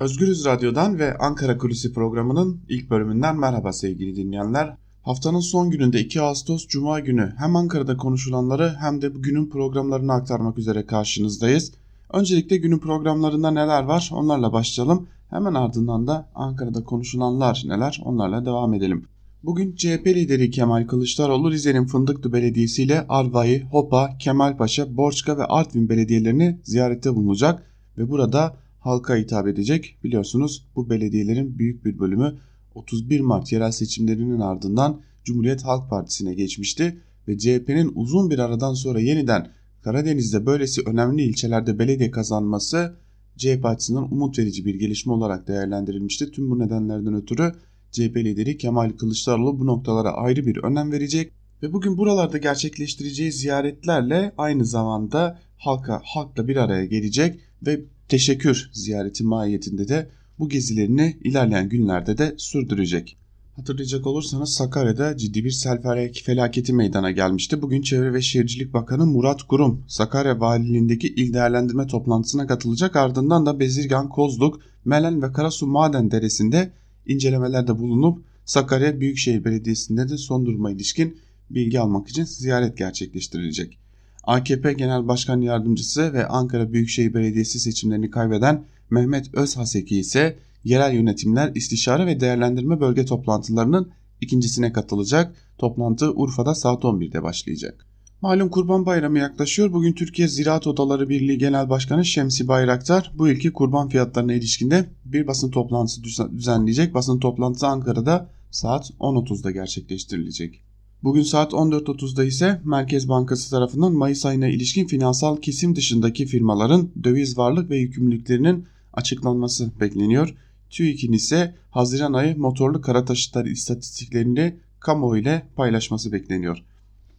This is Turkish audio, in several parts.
Özgürüz Radyo'dan ve Ankara Kulisi programının ilk bölümünden merhaba sevgili dinleyenler. Haftanın son gününde 2 Ağustos Cuma günü hem Ankara'da konuşulanları hem de günün programlarını aktarmak üzere karşınızdayız. Öncelikle günün programlarında neler var onlarla başlayalım. Hemen ardından da Ankara'da konuşulanlar neler onlarla devam edelim. Bugün CHP lideri Kemal Kılıçdaroğlu Rize'nin Fındıklı Belediyesi ile Arva'yı, Hopa, Kemalpaşa, Borçka ve Artvin belediyelerini ziyarette bulunacak ve burada halka hitap edecek. Biliyorsunuz bu belediyelerin büyük bir bölümü 31 Mart yerel seçimlerinin ardından Cumhuriyet Halk Partisi'ne geçmişti ve CHP'nin uzun bir aradan sonra yeniden Karadeniz'de böylesi önemli ilçelerde belediye kazanması CHP açısından umut verici bir gelişme olarak değerlendirilmişti. Tüm bu nedenlerden ötürü CHP lideri Kemal Kılıçdaroğlu bu noktalara ayrı bir önem verecek ve bugün buralarda gerçekleştireceği ziyaretlerle aynı zamanda halka halkla bir araya gelecek ve teşekkür ziyareti mahiyetinde de bu gezilerini ilerleyen günlerde de sürdürecek. Hatırlayacak olursanız Sakarya'da ciddi bir sel felaketi meydana gelmişti. Bugün Çevre ve Şehircilik Bakanı Murat Kurum Sakarya Valiliğindeki il değerlendirme toplantısına katılacak. Ardından da Bezirgan, Kozluk, Melen ve Karasu Maden Deresi'nde incelemelerde bulunup Sakarya Büyükşehir Belediyesi'nde de son duruma ilişkin bilgi almak için ziyaret gerçekleştirilecek. AKP Genel Başkan Yardımcısı ve Ankara Büyükşehir Belediyesi seçimlerini kaybeden Mehmet Özhaseki ise yerel yönetimler istişare ve değerlendirme bölge toplantılarının ikincisine katılacak. Toplantı Urfa'da saat 11'de başlayacak. Malum Kurban Bayramı yaklaşıyor. Bugün Türkiye Ziraat Odaları Birliği Genel Başkanı Şemsi Bayraktar bu ilki kurban fiyatlarına ilişkinde bir basın toplantısı düzenleyecek. Basın toplantısı Ankara'da saat 10.30'da gerçekleştirilecek. Bugün saat 14.30'da ise Merkez Bankası tarafından Mayıs ayına ilişkin finansal kesim dışındaki firmaların döviz varlık ve yükümlülüklerinin açıklanması bekleniyor. TÜİK'in ise Haziran ayı motorlu kara taşıtlar istatistiklerini kamuoyu ile paylaşması bekleniyor.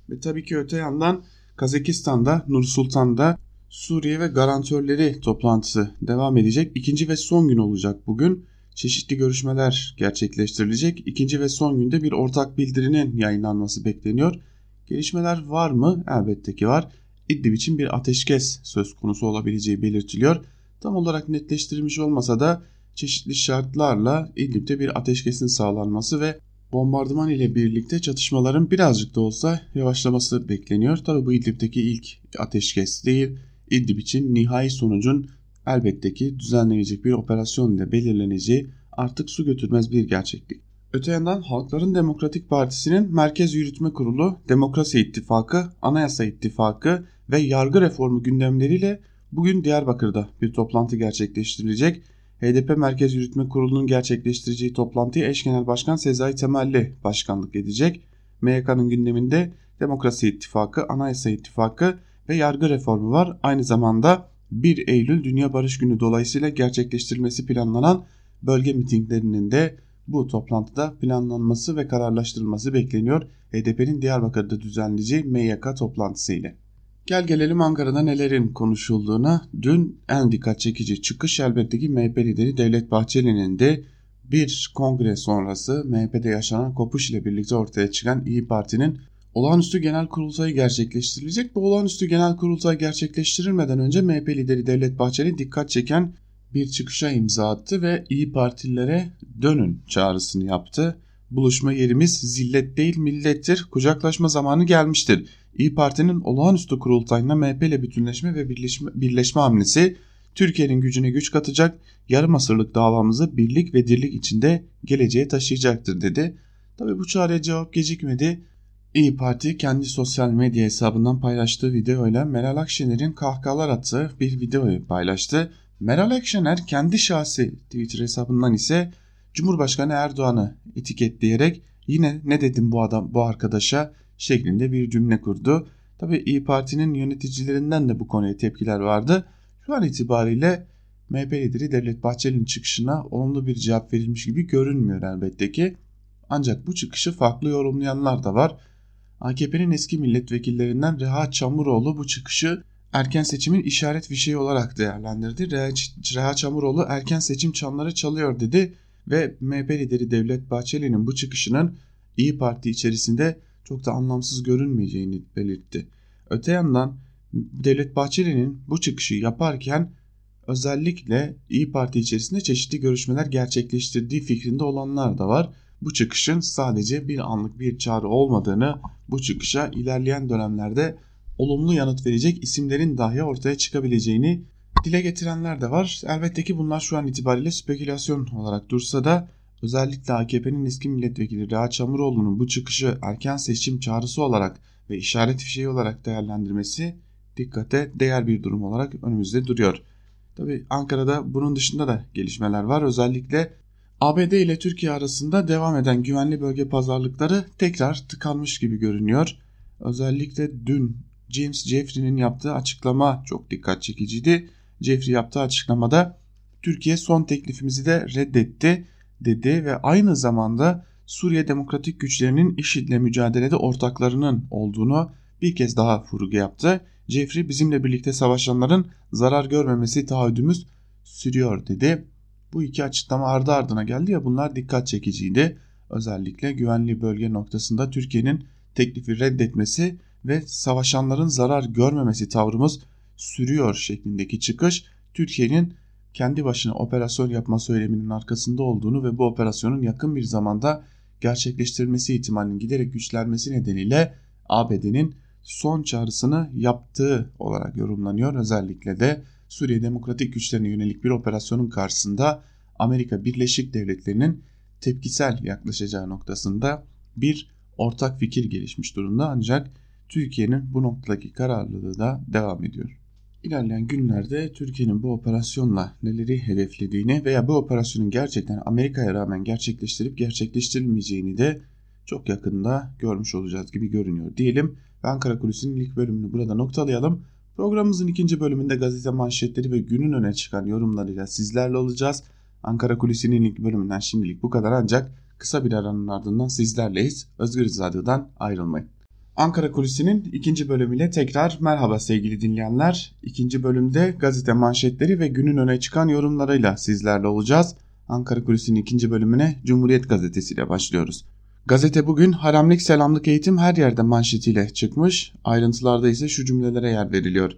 Ve tabii ki öte yandan Kazakistan'da, Nur Sultan'da Suriye ve garantörleri toplantısı devam edecek. İkinci ve son gün olacak bugün. Çeşitli görüşmeler gerçekleştirilecek. İkinci ve son günde bir ortak bildirinin yayınlanması bekleniyor. Gelişmeler var mı? Elbette ki var. İdlib için bir ateşkes söz konusu olabileceği belirtiliyor. Tam olarak netleştirilmiş olmasa da çeşitli şartlarla İdlib'de bir ateşkesin sağlanması ve bombardıman ile birlikte çatışmaların birazcık da olsa yavaşlaması bekleniyor. Tabi bu İdlib'deki ilk ateşkes değil. İdlib için nihai sonucun elbette ki düzenlenecek bir operasyon ile belirleneceği artık su götürmez bir gerçeklik. Öte yandan Halkların Demokratik Partisi'nin Merkez Yürütme Kurulu, Demokrasi İttifakı, Anayasa İttifakı ve yargı reformu gündemleriyle bugün Diyarbakır'da bir toplantı gerçekleştirilecek. HDP Merkez Yürütme Kurulu'nun gerçekleştireceği toplantıya eş genel başkan Sezai Temelli başkanlık edecek. MYK'nın gündeminde Demokrasi İttifakı, Anayasa İttifakı ve yargı reformu var. Aynı zamanda 1 Eylül Dünya Barış Günü dolayısıyla gerçekleştirilmesi planlanan bölge mitinglerinin de bu toplantıda planlanması ve kararlaştırılması bekleniyor. HDP'nin Diyarbakır'da düzenleyeceği MYK toplantısı ile. Gel gelelim Ankara'da nelerin konuşulduğuna. Dün en dikkat çekici çıkış elbette ki MHP lideri Devlet Bahçeli'nin de bir kongre sonrası MHP'de yaşanan kopuş ile birlikte ortaya çıkan İyi Parti'nin olağanüstü genel kurultayı gerçekleştirilecek. Bu olağanüstü genel kurultay gerçekleştirilmeden önce MHP lideri Devlet Bahçeli dikkat çeken bir çıkışa imza attı ve İyi Partililere dönün çağrısını yaptı. Buluşma yerimiz zillet değil millettir. Kucaklaşma zamanı gelmiştir. İyi Parti'nin olağanüstü kurultayına MHP ile bütünleşme ve birleşme, birleşme hamlesi Türkiye'nin gücüne güç katacak, yarım asırlık davamızı birlik ve dirlik içinde geleceğe taşıyacaktır dedi. Tabi bu çağrıya cevap gecikmedi. İyi Parti kendi sosyal medya hesabından paylaştığı videoyla Meral Akşener'in kahkahalar attığı bir videoyu paylaştı. Meral Akşener kendi şahsi Twitter hesabından ise Cumhurbaşkanı Erdoğan'ı etiketleyerek yine ne dedim bu adam bu arkadaşa şeklinde bir cümle kurdu. Tabi İyi Parti'nin yöneticilerinden de bu konuya tepkiler vardı. Şu an itibariyle MHP lideri Devlet Bahçeli'nin çıkışına olumlu bir cevap verilmiş gibi görünmüyor elbette ki. Ancak bu çıkışı farklı yorumlayanlar da var. AKP'nin eski milletvekillerinden Reha Çamuroğlu bu çıkışı erken seçimin işaret fişeği olarak değerlendirdi. Reha Çamuroğlu erken seçim çanları çalıyor dedi ve MHP lideri Devlet Bahçeli'nin bu çıkışının İyi Parti içerisinde çok da anlamsız görünmeyeceğini belirtti. Öte yandan Devlet Bahçeli'nin bu çıkışı yaparken özellikle İyi Parti içerisinde çeşitli görüşmeler gerçekleştirdiği fikrinde olanlar da var. Bu çıkışın sadece bir anlık bir çağrı olmadığını, bu çıkışa ilerleyen dönemlerde olumlu yanıt verecek isimlerin dahi ortaya çıkabileceğini dile getirenler de var. Elbette ki bunlar şu an itibariyle spekülasyon olarak dursa da özellikle AKP'nin eski milletvekili Reha Çamuroğlu'nun bu çıkışı erken seçim çağrısı olarak ve işaret fişeği olarak değerlendirmesi dikkate değer bir durum olarak önümüzde duruyor. Tabi Ankara'da bunun dışında da gelişmeler var. Özellikle ABD ile Türkiye arasında devam eden güvenli bölge pazarlıkları tekrar tıkanmış gibi görünüyor. Özellikle dün James Jeffrey'nin yaptığı açıklama çok dikkat çekiciydi. Jeffrey yaptığı açıklamada Türkiye son teklifimizi de reddetti dedi ve aynı zamanda Suriye Demokratik Güçlerinin IŞİD'le mücadelede ortaklarının olduğunu bir kez daha vurgu yaptı. Jeffrey bizimle birlikte savaşanların zarar görmemesi taahhüdümüz sürüyor dedi. Bu iki açıklama ardı ardına geldi ya bunlar dikkat çekiciydi. Özellikle güvenli bölge noktasında Türkiye'nin teklifi reddetmesi ve savaşanların zarar görmemesi tavrımız sürüyor şeklindeki çıkış Türkiye'nin kendi başına operasyon yapma söyleminin arkasında olduğunu ve bu operasyonun yakın bir zamanda gerçekleştirilmesi ihtimalinin giderek güçlenmesi nedeniyle ABD'nin son çağrısını yaptığı olarak yorumlanıyor. Özellikle de Suriye Demokratik Güçlerine yönelik bir operasyonun karşısında Amerika Birleşik Devletleri'nin tepkisel yaklaşacağı noktasında bir ortak fikir gelişmiş durumda ancak Türkiye'nin bu noktadaki kararlılığı da devam ediyor. İlerleyen günlerde Türkiye'nin bu operasyonla neleri hedeflediğini veya bu operasyonun gerçekten Amerika'ya rağmen gerçekleştirip gerçekleştirilmeyeceğini de çok yakında görmüş olacağız gibi görünüyor diyelim. Ve Ankara Kulisi'nin ilk bölümünü burada noktalayalım. Programımızın ikinci bölümünde gazete manşetleri ve günün öne çıkan yorumlarıyla sizlerle olacağız. Ankara Kulisi'nin ilk bölümünden şimdilik bu kadar ancak kısa bir aranın ardından sizlerleyiz. Özgür Radyo'dan ayrılmayın. Ankara Kulisi'nin ikinci bölümüyle tekrar merhaba sevgili dinleyenler. İkinci bölümde gazete manşetleri ve günün öne çıkan yorumlarıyla sizlerle olacağız. Ankara Kulisi'nin ikinci bölümüne Cumhuriyet Gazetesi ile başlıyoruz. Gazete bugün haramlik selamlık eğitim her yerde manşetiyle çıkmış. Ayrıntılarda ise şu cümlelere yer veriliyor.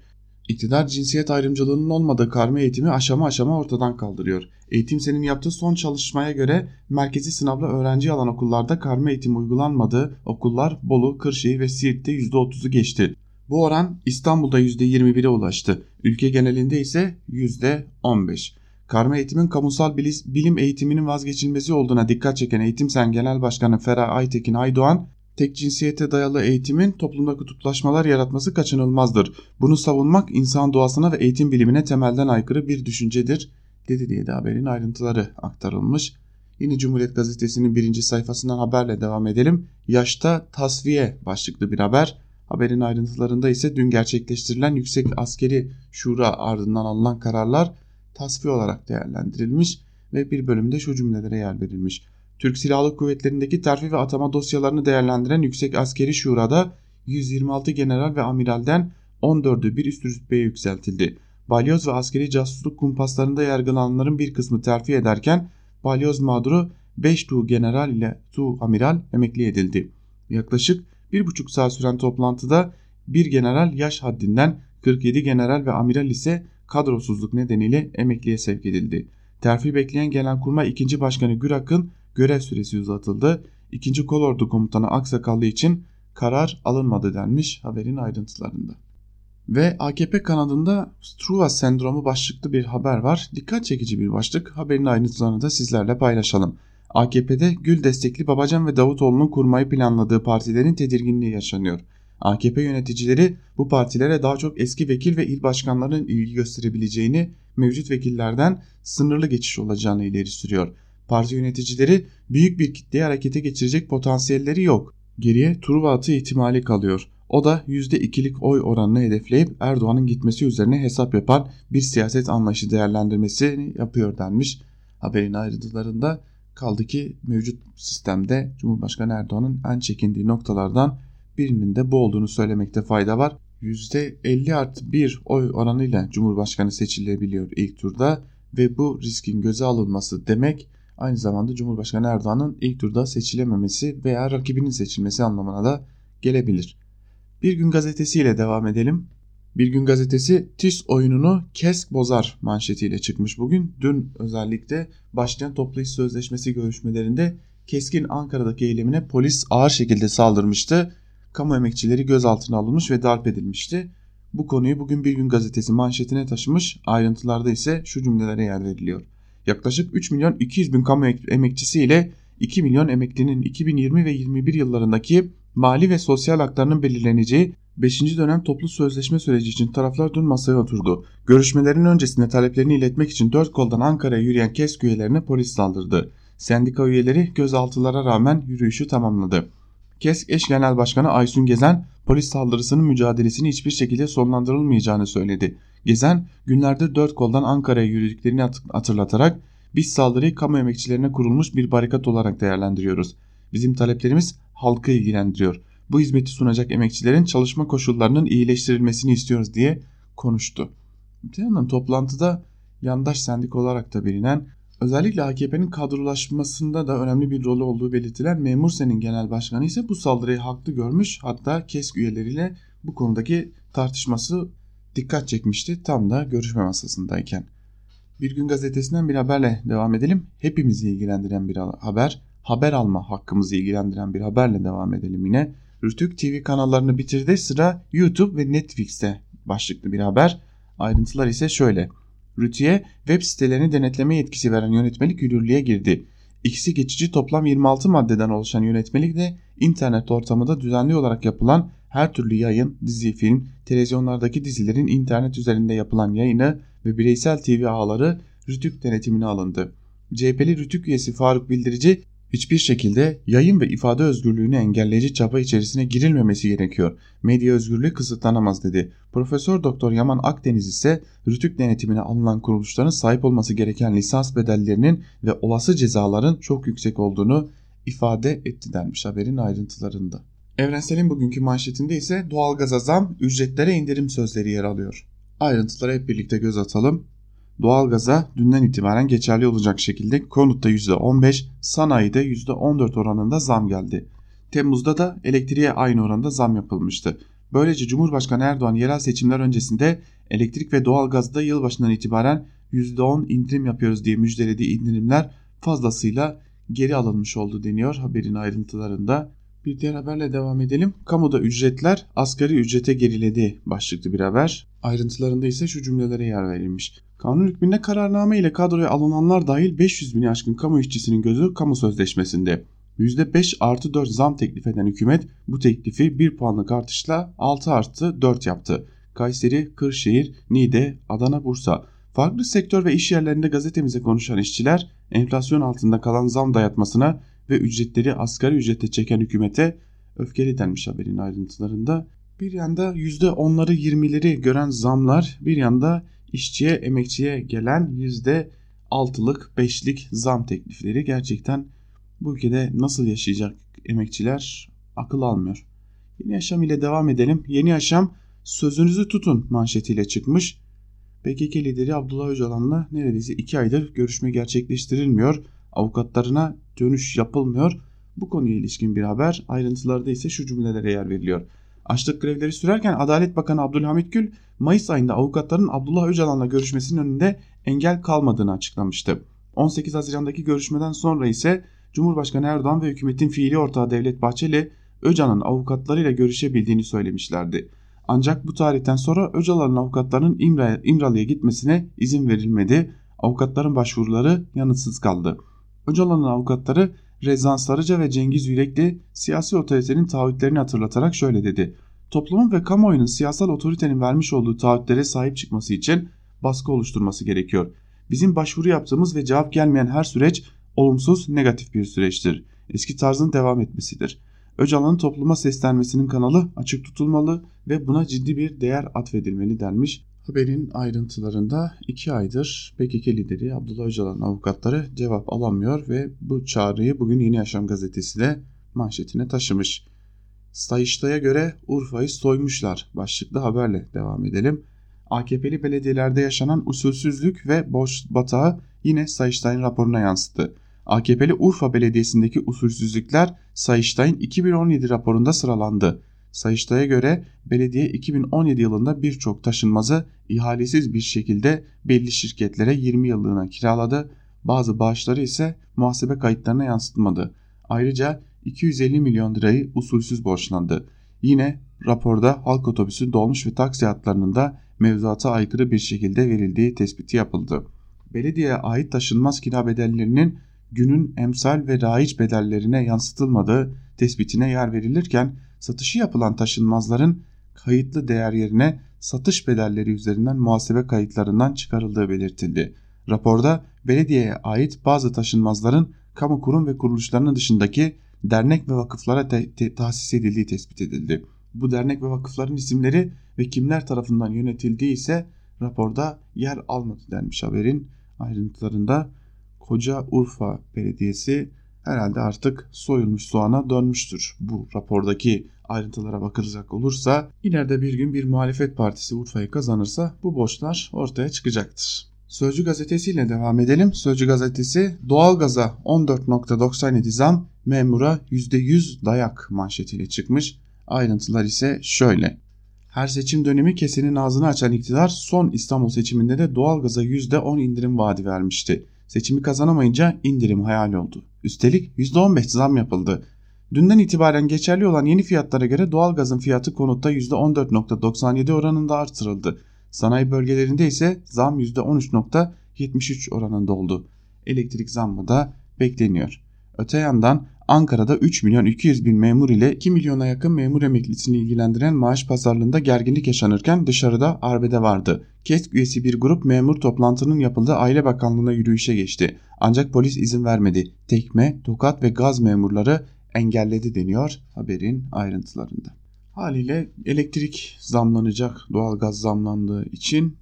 İktidar cinsiyet ayrımcılığının olmadığı karma eğitimi aşama aşama ortadan kaldırıyor. Eğitim senin yaptığı son çalışmaya göre merkezi sınavla öğrenci alan okullarda karma eğitim uygulanmadığı okullar Bolu, Kırşehir ve Siirt'te %30'u geçti. Bu oran İstanbul'da %21'e ulaştı. Ülke genelinde ise %15. Karma eğitimin kamusal bilim eğitiminin vazgeçilmezi olduğuna dikkat çeken Eğitim Sen Genel Başkanı Ferah Aytekin Aydoğan, tek cinsiyete dayalı eğitimin toplumda kutuplaşmalar yaratması kaçınılmazdır. Bunu savunmak insan doğasına ve eğitim bilimine temelden aykırı bir düşüncedir dedi diye de haberin ayrıntıları aktarılmış. Yine Cumhuriyet Gazetesi'nin birinci sayfasından haberle devam edelim. Yaşta tasfiye başlıklı bir haber. Haberin ayrıntılarında ise dün gerçekleştirilen Yüksek Askeri Şura ardından alınan kararlar tasfiye olarak değerlendirilmiş ve bir bölümde şu cümlelere yer verilmiş. Türk Silahlı Kuvvetleri'ndeki terfi ve atama dosyalarını değerlendiren Yüksek Askeri Şura'da 126 general ve amiralden 14'ü bir üst rütbeye yükseltildi. Balyoz ve askeri casusluk kumpaslarında yargılananların bir kısmı terfi ederken balyoz mağduru 5 tuğ general ile tuğ amiral emekli edildi. Yaklaşık bir buçuk saat süren toplantıda bir general yaş haddinden 47 general ve amiral ise kadrosuzluk nedeniyle emekliye sevk edildi. Terfi bekleyen Genelkurmay 2. Başkanı Gürak'ın görev süresi uzatıldı. 2. Kolordu Komutanı Aksakallı için karar alınmadı denmiş haberin ayrıntılarında. Ve AKP kanadında Struva sendromu başlıklı bir haber var. Dikkat çekici bir başlık. Haberin ayrıntılarını da sizlerle paylaşalım. AKP'de Gül destekli Babacan ve Davutoğlu'nun kurmayı planladığı partilerin tedirginliği yaşanıyor. AKP yöneticileri bu partilere daha çok eski vekil ve il başkanlarının ilgi gösterebileceğini, mevcut vekillerden sınırlı geçiş olacağını ileri sürüyor. Parti yöneticileri büyük bir kitleyi harekete geçirecek potansiyelleri yok. Geriye Truva atı ihtimali kalıyor. O da %2'lik oy oranını hedefleyip Erdoğan'ın gitmesi üzerine hesap yapan bir siyaset anlayışı değerlendirmesini yapıyor denmiş. Haberin ayrıntılarında kaldı ki mevcut sistemde Cumhurbaşkanı Erdoğan'ın en çekindiği noktalardan birinin de bu olduğunu söylemekte fayda var. %50 artı 1 oy oranıyla Cumhurbaşkanı seçilebiliyor ilk turda ve bu riskin göze alınması demek aynı zamanda Cumhurbaşkanı Erdoğan'ın ilk turda seçilememesi veya rakibinin seçilmesi anlamına da gelebilir. Bir gün gazetesiyle devam edelim. Bir gün gazetesi TİS oyununu KESK bozar manşetiyle çıkmış bugün. Dün özellikle başlayan toplu iş sözleşmesi görüşmelerinde KESK'in Ankara'daki eylemine polis ağır şekilde saldırmıştı. Kamu emekçileri gözaltına alınmış ve darp edilmişti. Bu konuyu bugün Bir Gün Gazetesi manşetine taşımış ayrıntılarda ise şu cümlelere yer veriliyor. Yaklaşık 3 milyon 200 bin kamu emekçisi ile 2 milyon emeklinin 2020 ve 21 yıllarındaki mali ve sosyal haklarının belirleneceği 5. dönem toplu sözleşme süreci için taraflar dün masaya oturdu. Görüşmelerin öncesinde taleplerini iletmek için dört koldan Ankara'ya yürüyen KESK üyelerine polis saldırdı. Sendika üyeleri gözaltılara rağmen yürüyüşü tamamladı. KESK eş genel başkanı Aysun Gezen polis saldırısının mücadelesini hiçbir şekilde sonlandırılmayacağını söyledi. Gezen günlerde dört koldan Ankara'ya yürüdüklerini hatırlatarak biz saldırıyı kamu emekçilerine kurulmuş bir barikat olarak değerlendiriyoruz. Bizim taleplerimiz halkı ilgilendiriyor. Bu hizmeti sunacak emekçilerin çalışma koşullarının iyileştirilmesini istiyoruz diye konuştu. Öte yandan toplantıda yandaş sendik olarak da bilinen özellikle AKP'nin kadrolaşmasında da önemli bir rolü olduğu belirtilen Memur Sen'in genel başkanı ise bu saldırıyı haklı görmüş hatta KESK üyeleriyle bu konudaki tartışması dikkat çekmişti tam da görüşme masasındayken. Bir gün gazetesinden bir haberle devam edelim. Hepimizi ilgilendiren bir haber, haber alma hakkımızı ilgilendiren bir haberle devam edelim yine. Rütük TV kanallarını bitirdi sıra YouTube ve Netflix'te başlıklı bir haber. Ayrıntılar ise şöyle. Rütü'ye web sitelerini denetleme yetkisi veren yönetmelik yürürlüğe girdi. İkisi geçici toplam 26 maddeden oluşan yönetmelik de internet ortamında düzenli olarak yapılan her türlü yayın, dizi, film, televizyonlardaki dizilerin internet üzerinde yapılan yayını ve bireysel TV ağları Rütük denetimine alındı. CHP'li Rütük üyesi Faruk Bildirici hiçbir şekilde yayın ve ifade özgürlüğünü engelleyici çaba içerisine girilmemesi gerekiyor. Medya özgürlüğü kısıtlanamaz dedi. Profesör Doktor Yaman Akdeniz ise Rütük denetimine alınan kuruluşların sahip olması gereken lisans bedellerinin ve olası cezaların çok yüksek olduğunu ifade etti denmiş haberin ayrıntılarında. Evrensel'in bugünkü manşetinde ise doğalgaza zam, ücretlere indirim sözleri yer alıyor. Ayrıntılara hep birlikte göz atalım. Doğalgaza dünden itibaren geçerli olacak şekilde konutta %15, sanayide %14 oranında zam geldi. Temmuz'da da elektriğe aynı oranda zam yapılmıştı. Böylece Cumhurbaşkanı Erdoğan yerel seçimler öncesinde elektrik ve doğalgazda yılbaşından itibaren %10 indirim yapıyoruz diye müjdelediği indirimler fazlasıyla geri alınmış oldu deniyor haberin ayrıntılarında. Bir diğer haberle devam edelim. Kamuda ücretler asgari ücrete geriledi başlıklı bir haber. Ayrıntılarında ise şu cümlelere yer verilmiş. Kanun hükmünde kararname ile kadroya alınanlar dahil 500 bin aşkın kamu işçisinin gözü kamu sözleşmesinde. %5 artı 4 zam teklif eden hükümet bu teklifi 1 puanlık artışla 6 artı 4 yaptı. Kayseri, Kırşehir, Niğde, Adana, Bursa. Farklı sektör ve iş yerlerinde gazetemize konuşan işçiler enflasyon altında kalan zam dayatmasına ve ücretleri asgari ücrete çeken hükümete öfkeli denmiş haberin ayrıntılarında. Bir yanda %10'ları 20'leri gören zamlar bir yanda işçiye emekçiye gelen %6'lık 5'lik zam teklifleri gerçekten bu ülkede nasıl yaşayacak emekçiler akıl almıyor. Yeni Yaşam ile devam edelim. Yeni Yaşam sözünüzü tutun manşetiyle çıkmış. PKK lideri Abdullah Öcalan'la neredeyse 2 aydır görüşme gerçekleştirilmiyor. Avukatlarına dönüş yapılmıyor. Bu konuya ilişkin bir haber. Ayrıntılarda ise şu cümlelere yer veriliyor. Açlık grevleri sürerken Adalet Bakanı Abdülhamit Gül Mayıs ayında avukatların Abdullah Öcalan'la görüşmesinin önünde engel kalmadığını açıklamıştı. 18 Haziran'daki görüşmeden sonra ise Cumhurbaşkanı Erdoğan ve hükümetin fiili ortağı Devlet Bahçeli Öcalan'ın avukatlarıyla görüşebildiğini söylemişlerdi. Ancak bu tarihten sonra Öcalan'ın avukatlarının İmralı'ya gitmesine izin verilmedi. Avukatların başvuruları yanıtsız kaldı. Öcalan'ın avukatları Rezan Sarıca ve Cengiz Yürekli siyasi otoritenin taahhütlerini hatırlatarak şöyle dedi. Toplumun ve kamuoyunun siyasal otoritenin vermiş olduğu taahhütlere sahip çıkması için baskı oluşturması gerekiyor. Bizim başvuru yaptığımız ve cevap gelmeyen her süreç olumsuz, negatif bir süreçtir. Eski tarzın devam etmesidir. Öcalan'ın topluma seslenmesinin kanalı açık tutulmalı ve buna ciddi bir değer atfedilmeli denmiş. Haberin ayrıntılarında iki aydır PKK lideri Abdullah Öcalan'ın avukatları cevap alamıyor ve bu çağrıyı bugün Yeni Yaşam gazetesi de manşetine taşımış. Sayıştay'a göre Urfa'yı soymuşlar başlıklı haberle devam edelim. AKP'li belediyelerde yaşanan usulsüzlük ve borç batağı yine Sayıştay'ın raporuna yansıdı. AKP'li Urfa Belediyesi'ndeki usulsüzlükler Sayıştay'ın 2017 raporunda sıralandı. Sayıştay'a göre belediye 2017 yılında birçok taşınmazı ihalesiz bir şekilde belli şirketlere 20 yıllığına kiraladı. Bazı bağışları ise muhasebe kayıtlarına yansıtmadı. Ayrıca 250 milyon lirayı usulsüz borçlandı. Yine raporda halk otobüsü, dolmuş ve taksi hatlarının da mevzuata aykırı bir şekilde verildiği tespiti yapıldı. Belediyeye ait taşınmaz kira bedellerinin günün emsal ve raiç bedellerine yansıtılmadığı tespitine yer verilirken satışı yapılan taşınmazların kayıtlı değer yerine satış bedelleri üzerinden muhasebe kayıtlarından çıkarıldığı belirtildi. Raporda belediyeye ait bazı taşınmazların kamu kurum ve kuruluşlarının dışındaki dernek ve vakıflara tahsis edildiği tespit edildi. Bu dernek ve vakıfların isimleri ve kimler tarafından yönetildiği ise raporda yer almadı denmiş haberin ayrıntılarında. Koca Urfa Belediyesi herhalde artık soyulmuş soğana dönmüştür. Bu rapordaki ayrıntılara bakılacak olursa ileride bir gün bir muhalefet partisi Urfa'yı kazanırsa bu borçlar ortaya çıkacaktır. Sözcü gazetesiyle devam edelim. Sözcü gazetesi doğalgaza 14.97 zam memura %100 dayak manşetiyle çıkmış. Ayrıntılar ise şöyle. Her seçim dönemi kesenin ağzını açan iktidar son İstanbul seçiminde de doğalgaza %10 indirim vaadi vermişti. Seçimi kazanamayınca indirim hayal oldu. Üstelik %15 zam yapıldı. Dünden itibaren geçerli olan yeni fiyatlara göre doğalgazın fiyatı konutta %14.97 oranında artırıldı. Sanayi bölgelerinde ise zam %13.73 oranında oldu. Elektrik zammı da bekleniyor. Öte yandan Ankara'da 3 milyon 200 bin memur ile 2 milyona yakın memur emeklisini ilgilendiren maaş pazarlığında gerginlik yaşanırken dışarıda arbede vardı. KESK üyesi bir grup memur toplantının yapıldığı Aile Bakanlığı'na yürüyüşe geçti. Ancak polis izin vermedi. Tekme, tokat ve gaz memurları engelledi deniyor haberin ayrıntılarında. Haliyle elektrik zamlanacak doğalgaz zamlandığı için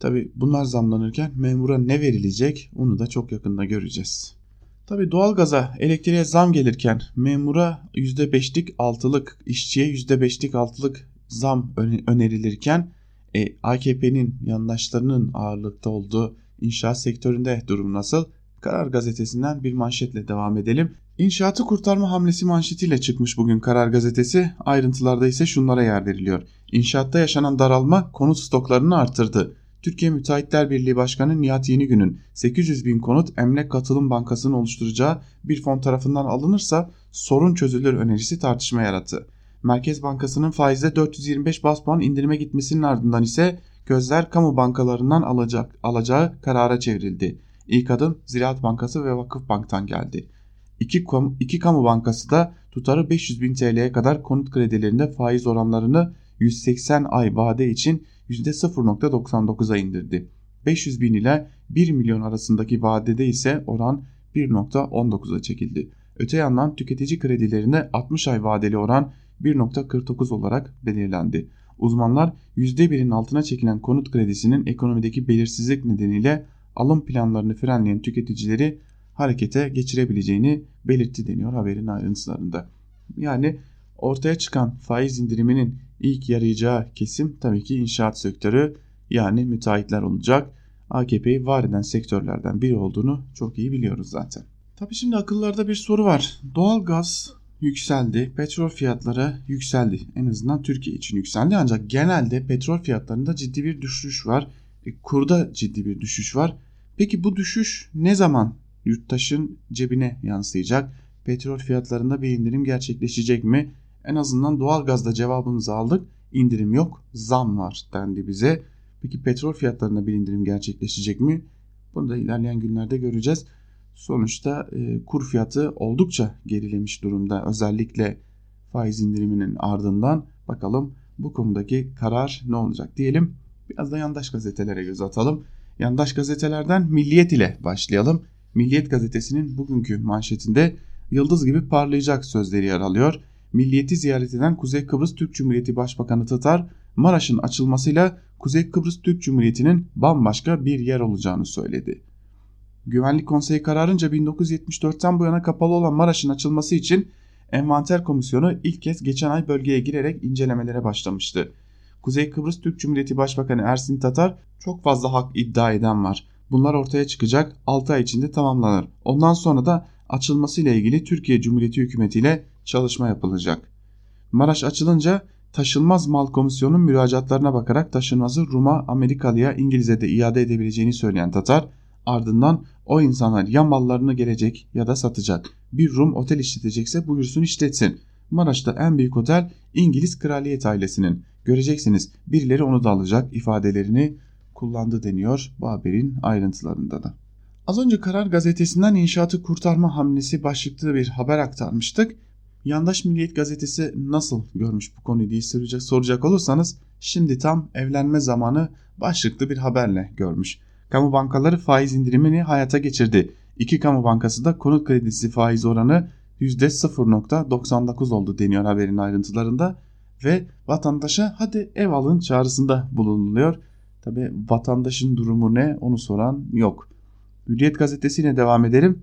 tabi bunlar zamlanırken memura ne verilecek onu da çok yakında göreceğiz. Tabi doğalgaza elektriğe zam gelirken memura %5'lik altılık işçiye %5'lik altılık zam önerilirken e, AKP'nin yandaşlarının ağırlıkta olduğu inşaat sektöründe durum nasıl? Karar gazetesinden bir manşetle devam edelim. İnşaatı kurtarma hamlesi manşetiyle çıkmış bugün Karar Gazetesi. Ayrıntılarda ise şunlara yer veriliyor. İnşaatta yaşanan daralma konut stoklarını artırdı. Türkiye Müteahhitler Birliği Başkanı Nihat Yenigün'ün 800 bin konut Emlak Katılım Bankası'nın oluşturacağı bir fon tarafından alınırsa sorun çözülür önerisi tartışma yarattı. Merkez Bankası'nın faizde 425 bas puan indirime gitmesinin ardından ise gözler kamu bankalarından alacak, alacağı karara çevrildi. İlk adım Ziraat Bankası ve Vakıf Bank'tan geldi. İki, kamu, kamu bankası da tutarı 500 bin TL'ye kadar konut kredilerinde faiz oranlarını 180 ay vade için %0.99'a indirdi. 500 bin ile 1 milyon arasındaki vadede ise oran 1.19'a çekildi. Öte yandan tüketici kredilerine 60 ay vadeli oran 1.49 olarak belirlendi. Uzmanlar %1'in altına çekilen konut kredisinin ekonomideki belirsizlik nedeniyle alım planlarını frenleyen tüketicileri harekete geçirebileceğini belirtti deniyor haberin ayrıntılarında. Yani ortaya çıkan faiz indiriminin ilk yarayacağı kesim tabii ki inşaat sektörü yani müteahhitler olacak. AKP'yi var eden sektörlerden biri olduğunu çok iyi biliyoruz zaten. Tabii şimdi akıllarda bir soru var. Doğalgaz yükseldi, petrol fiyatları yükseldi. En azından Türkiye için yükseldi ancak genelde petrol fiyatlarında ciddi bir düşüş var. E, kurda ciddi bir düşüş var. Peki bu düşüş ne zaman yurttaşın cebine yansıyacak? Petrol fiyatlarında bir indirim gerçekleşecek mi? En azından doğalgazda cevabımızı aldık. İndirim yok, zam var dendi bize. Peki petrol fiyatlarında bir indirim gerçekleşecek mi? Bunu da ilerleyen günlerde göreceğiz. Sonuçta e, kur fiyatı oldukça gerilemiş durumda. Özellikle faiz indiriminin ardından bakalım bu konudaki karar ne olacak diyelim. Biraz da yandaş gazetelere göz atalım. Yandaş gazetelerden Milliyet ile başlayalım. Milliyet gazetesinin bugünkü manşetinde yıldız gibi parlayacak sözleri yer alıyor. Milliyeti ziyaret eden Kuzey Kıbrıs Türk Cumhuriyeti Başbakanı Tatar, Maraş'ın açılmasıyla Kuzey Kıbrıs Türk Cumhuriyeti'nin bambaşka bir yer olacağını söyledi. Güvenlik Konseyi kararınca 1974'ten bu yana kapalı olan Maraş'ın açılması için Envanter Komisyonu ilk kez geçen ay bölgeye girerek incelemelere başlamıştı. Kuzey Kıbrıs Türk Cumhuriyeti Başbakanı Ersin Tatar çok fazla hak iddia eden var. Bunlar ortaya çıkacak 6 ay içinde tamamlanır. Ondan sonra da açılması ile ilgili Türkiye Cumhuriyeti hükümetiyle çalışma yapılacak. Maraş açılınca taşınmaz mal komisyonunun müracaatlarına bakarak taşınmazı Rum'a, Amerikalıya, İngiliz'e de iade edebileceğini söyleyen Tatar ardından o insanlar ya mallarını gelecek ya da satacak. Bir Rum otel işletecekse buyursun işletsin. Maraş'ta en büyük otel İngiliz kraliyet ailesinin. Göreceksiniz birileri onu da alacak ifadelerini kullandı deniyor bu haberin ayrıntılarında da. Az önce Karar Gazetesi'nden inşaatı kurtarma hamlesi başlıklı bir haber aktarmıştık. Yandaş Milliyet Gazetesi nasıl görmüş bu konuyu diye soracak, olursanız şimdi tam evlenme zamanı başlıklı bir haberle görmüş. Kamu bankaları faiz indirimini hayata geçirdi. İki kamu bankası da konut kredisi faiz oranı %0.99 oldu deniyor haberin ayrıntılarında ve vatandaşa hadi ev alın çağrısında bulunuluyor. Tabi vatandaşın durumu ne onu soran yok. Hürriyet gazetesiyle devam edelim.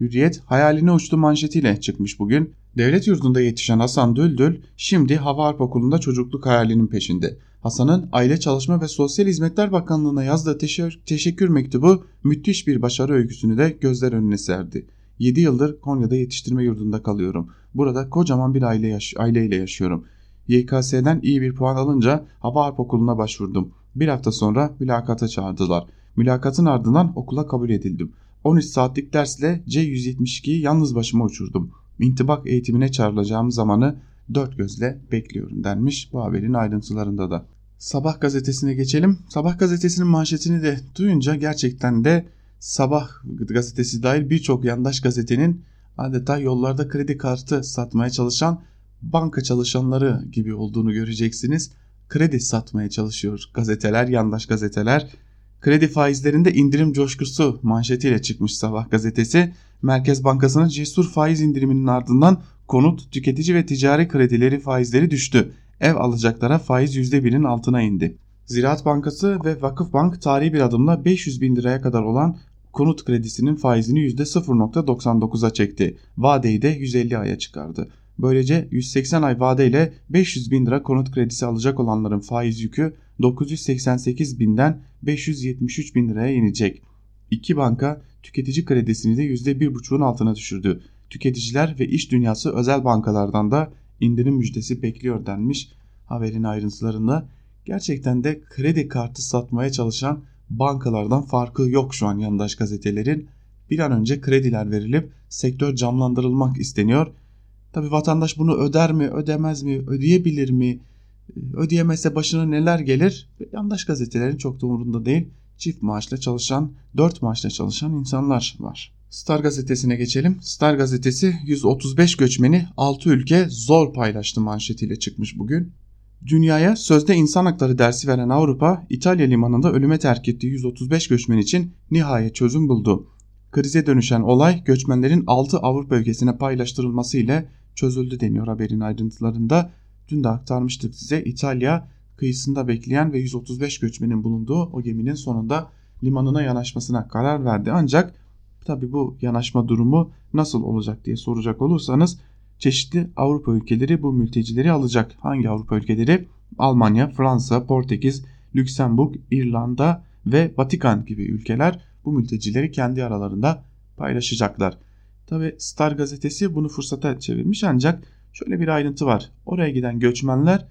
Hürriyet hayaline uçtu manşetiyle çıkmış bugün. Devlet yurdunda yetişen Hasan Düldül şimdi Hava Harp Okulu'nda çocukluk hayalinin peşinde. Hasan'ın Aile Çalışma ve Sosyal Hizmetler Bakanlığı'na yazdığı teşekkür mektubu müthiş bir başarı öyküsünü de gözler önüne serdi. 7 yıldır Konya'da yetiştirme yurdunda kalıyorum. Burada kocaman bir aile yaş aileyle yaşıyorum. YKS'den iyi bir puan alınca Hava Harp Okulu'na başvurdum. Bir hafta sonra mülakata çağırdılar. Mülakatın ardından okula kabul edildim. 13 saatlik dersle C-172'yi yalnız başıma uçurdum. İntibak eğitimine çağrılacağım zamanı dört gözle bekliyorum denmiş bu haberin ayrıntılarında da. Sabah gazetesine geçelim. Sabah gazetesinin manşetini de duyunca gerçekten de Sabah gazetesi dahil birçok yandaş gazetenin adeta yollarda kredi kartı satmaya çalışan banka çalışanları gibi olduğunu göreceksiniz. Kredi satmaya çalışıyor gazeteler, yandaş gazeteler. Kredi faizlerinde indirim coşkusu manşetiyle çıkmış Sabah gazetesi. Merkez Bankası'nın cesur faiz indiriminin ardından konut, tüketici ve ticari kredileri faizleri düştü. Ev alacaklara faiz %1'in altına indi. Ziraat Bankası ve Vakıfbank tarihi bir adımla 500 bin liraya kadar olan konut kredisinin faizini %0.99'a çekti. Vadeyi de 150 aya çıkardı. Böylece 180 ay vadeyle 500 bin lira konut kredisi alacak olanların faiz yükü 988 binden 573 bin liraya inecek. İki banka tüketici kredisini de %1,5'un altına düşürdü. Tüketiciler ve iş dünyası özel bankalardan da indirim müjdesi bekliyor denmiş haberin ayrıntılarında. Gerçekten de kredi kartı satmaya çalışan bankalardan farkı yok şu an yandaş gazetelerin. Bir an önce krediler verilip sektör camlandırılmak isteniyor. Tabi vatandaş bunu öder mi, ödemez mi, ödeyebilir mi, ödeyemezse başına neler gelir? Yandaş gazetelerin çok da umurunda değil. Çift maaşla çalışan, dört maaşla çalışan insanlar var. Star gazetesine geçelim. Star gazetesi 135 göçmeni 6 ülke zor paylaştı manşetiyle çıkmış bugün. Dünyaya sözde insan hakları dersi veren Avrupa, İtalya limanında ölüme terk ettiği 135 göçmen için nihayet çözüm buldu. Krize dönüşen olay göçmenlerin 6 Avrupa ülkesine paylaştırılması ile çözüldü deniyor haberin ayrıntılarında. Dün de aktarmıştık size İtalya kıyısında bekleyen ve 135 göçmenin bulunduğu o geminin sonunda limanına yanaşmasına karar verdi. Ancak tabi bu yanaşma durumu nasıl olacak diye soracak olursanız çeşitli Avrupa ülkeleri bu mültecileri alacak. Hangi Avrupa ülkeleri? Almanya, Fransa, Portekiz, Lüksemburg, İrlanda ve Vatikan gibi ülkeler bu mültecileri kendi aralarında paylaşacaklar. Tabi Star gazetesi bunu fırsata çevirmiş ancak şöyle bir ayrıntı var. Oraya giden göçmenler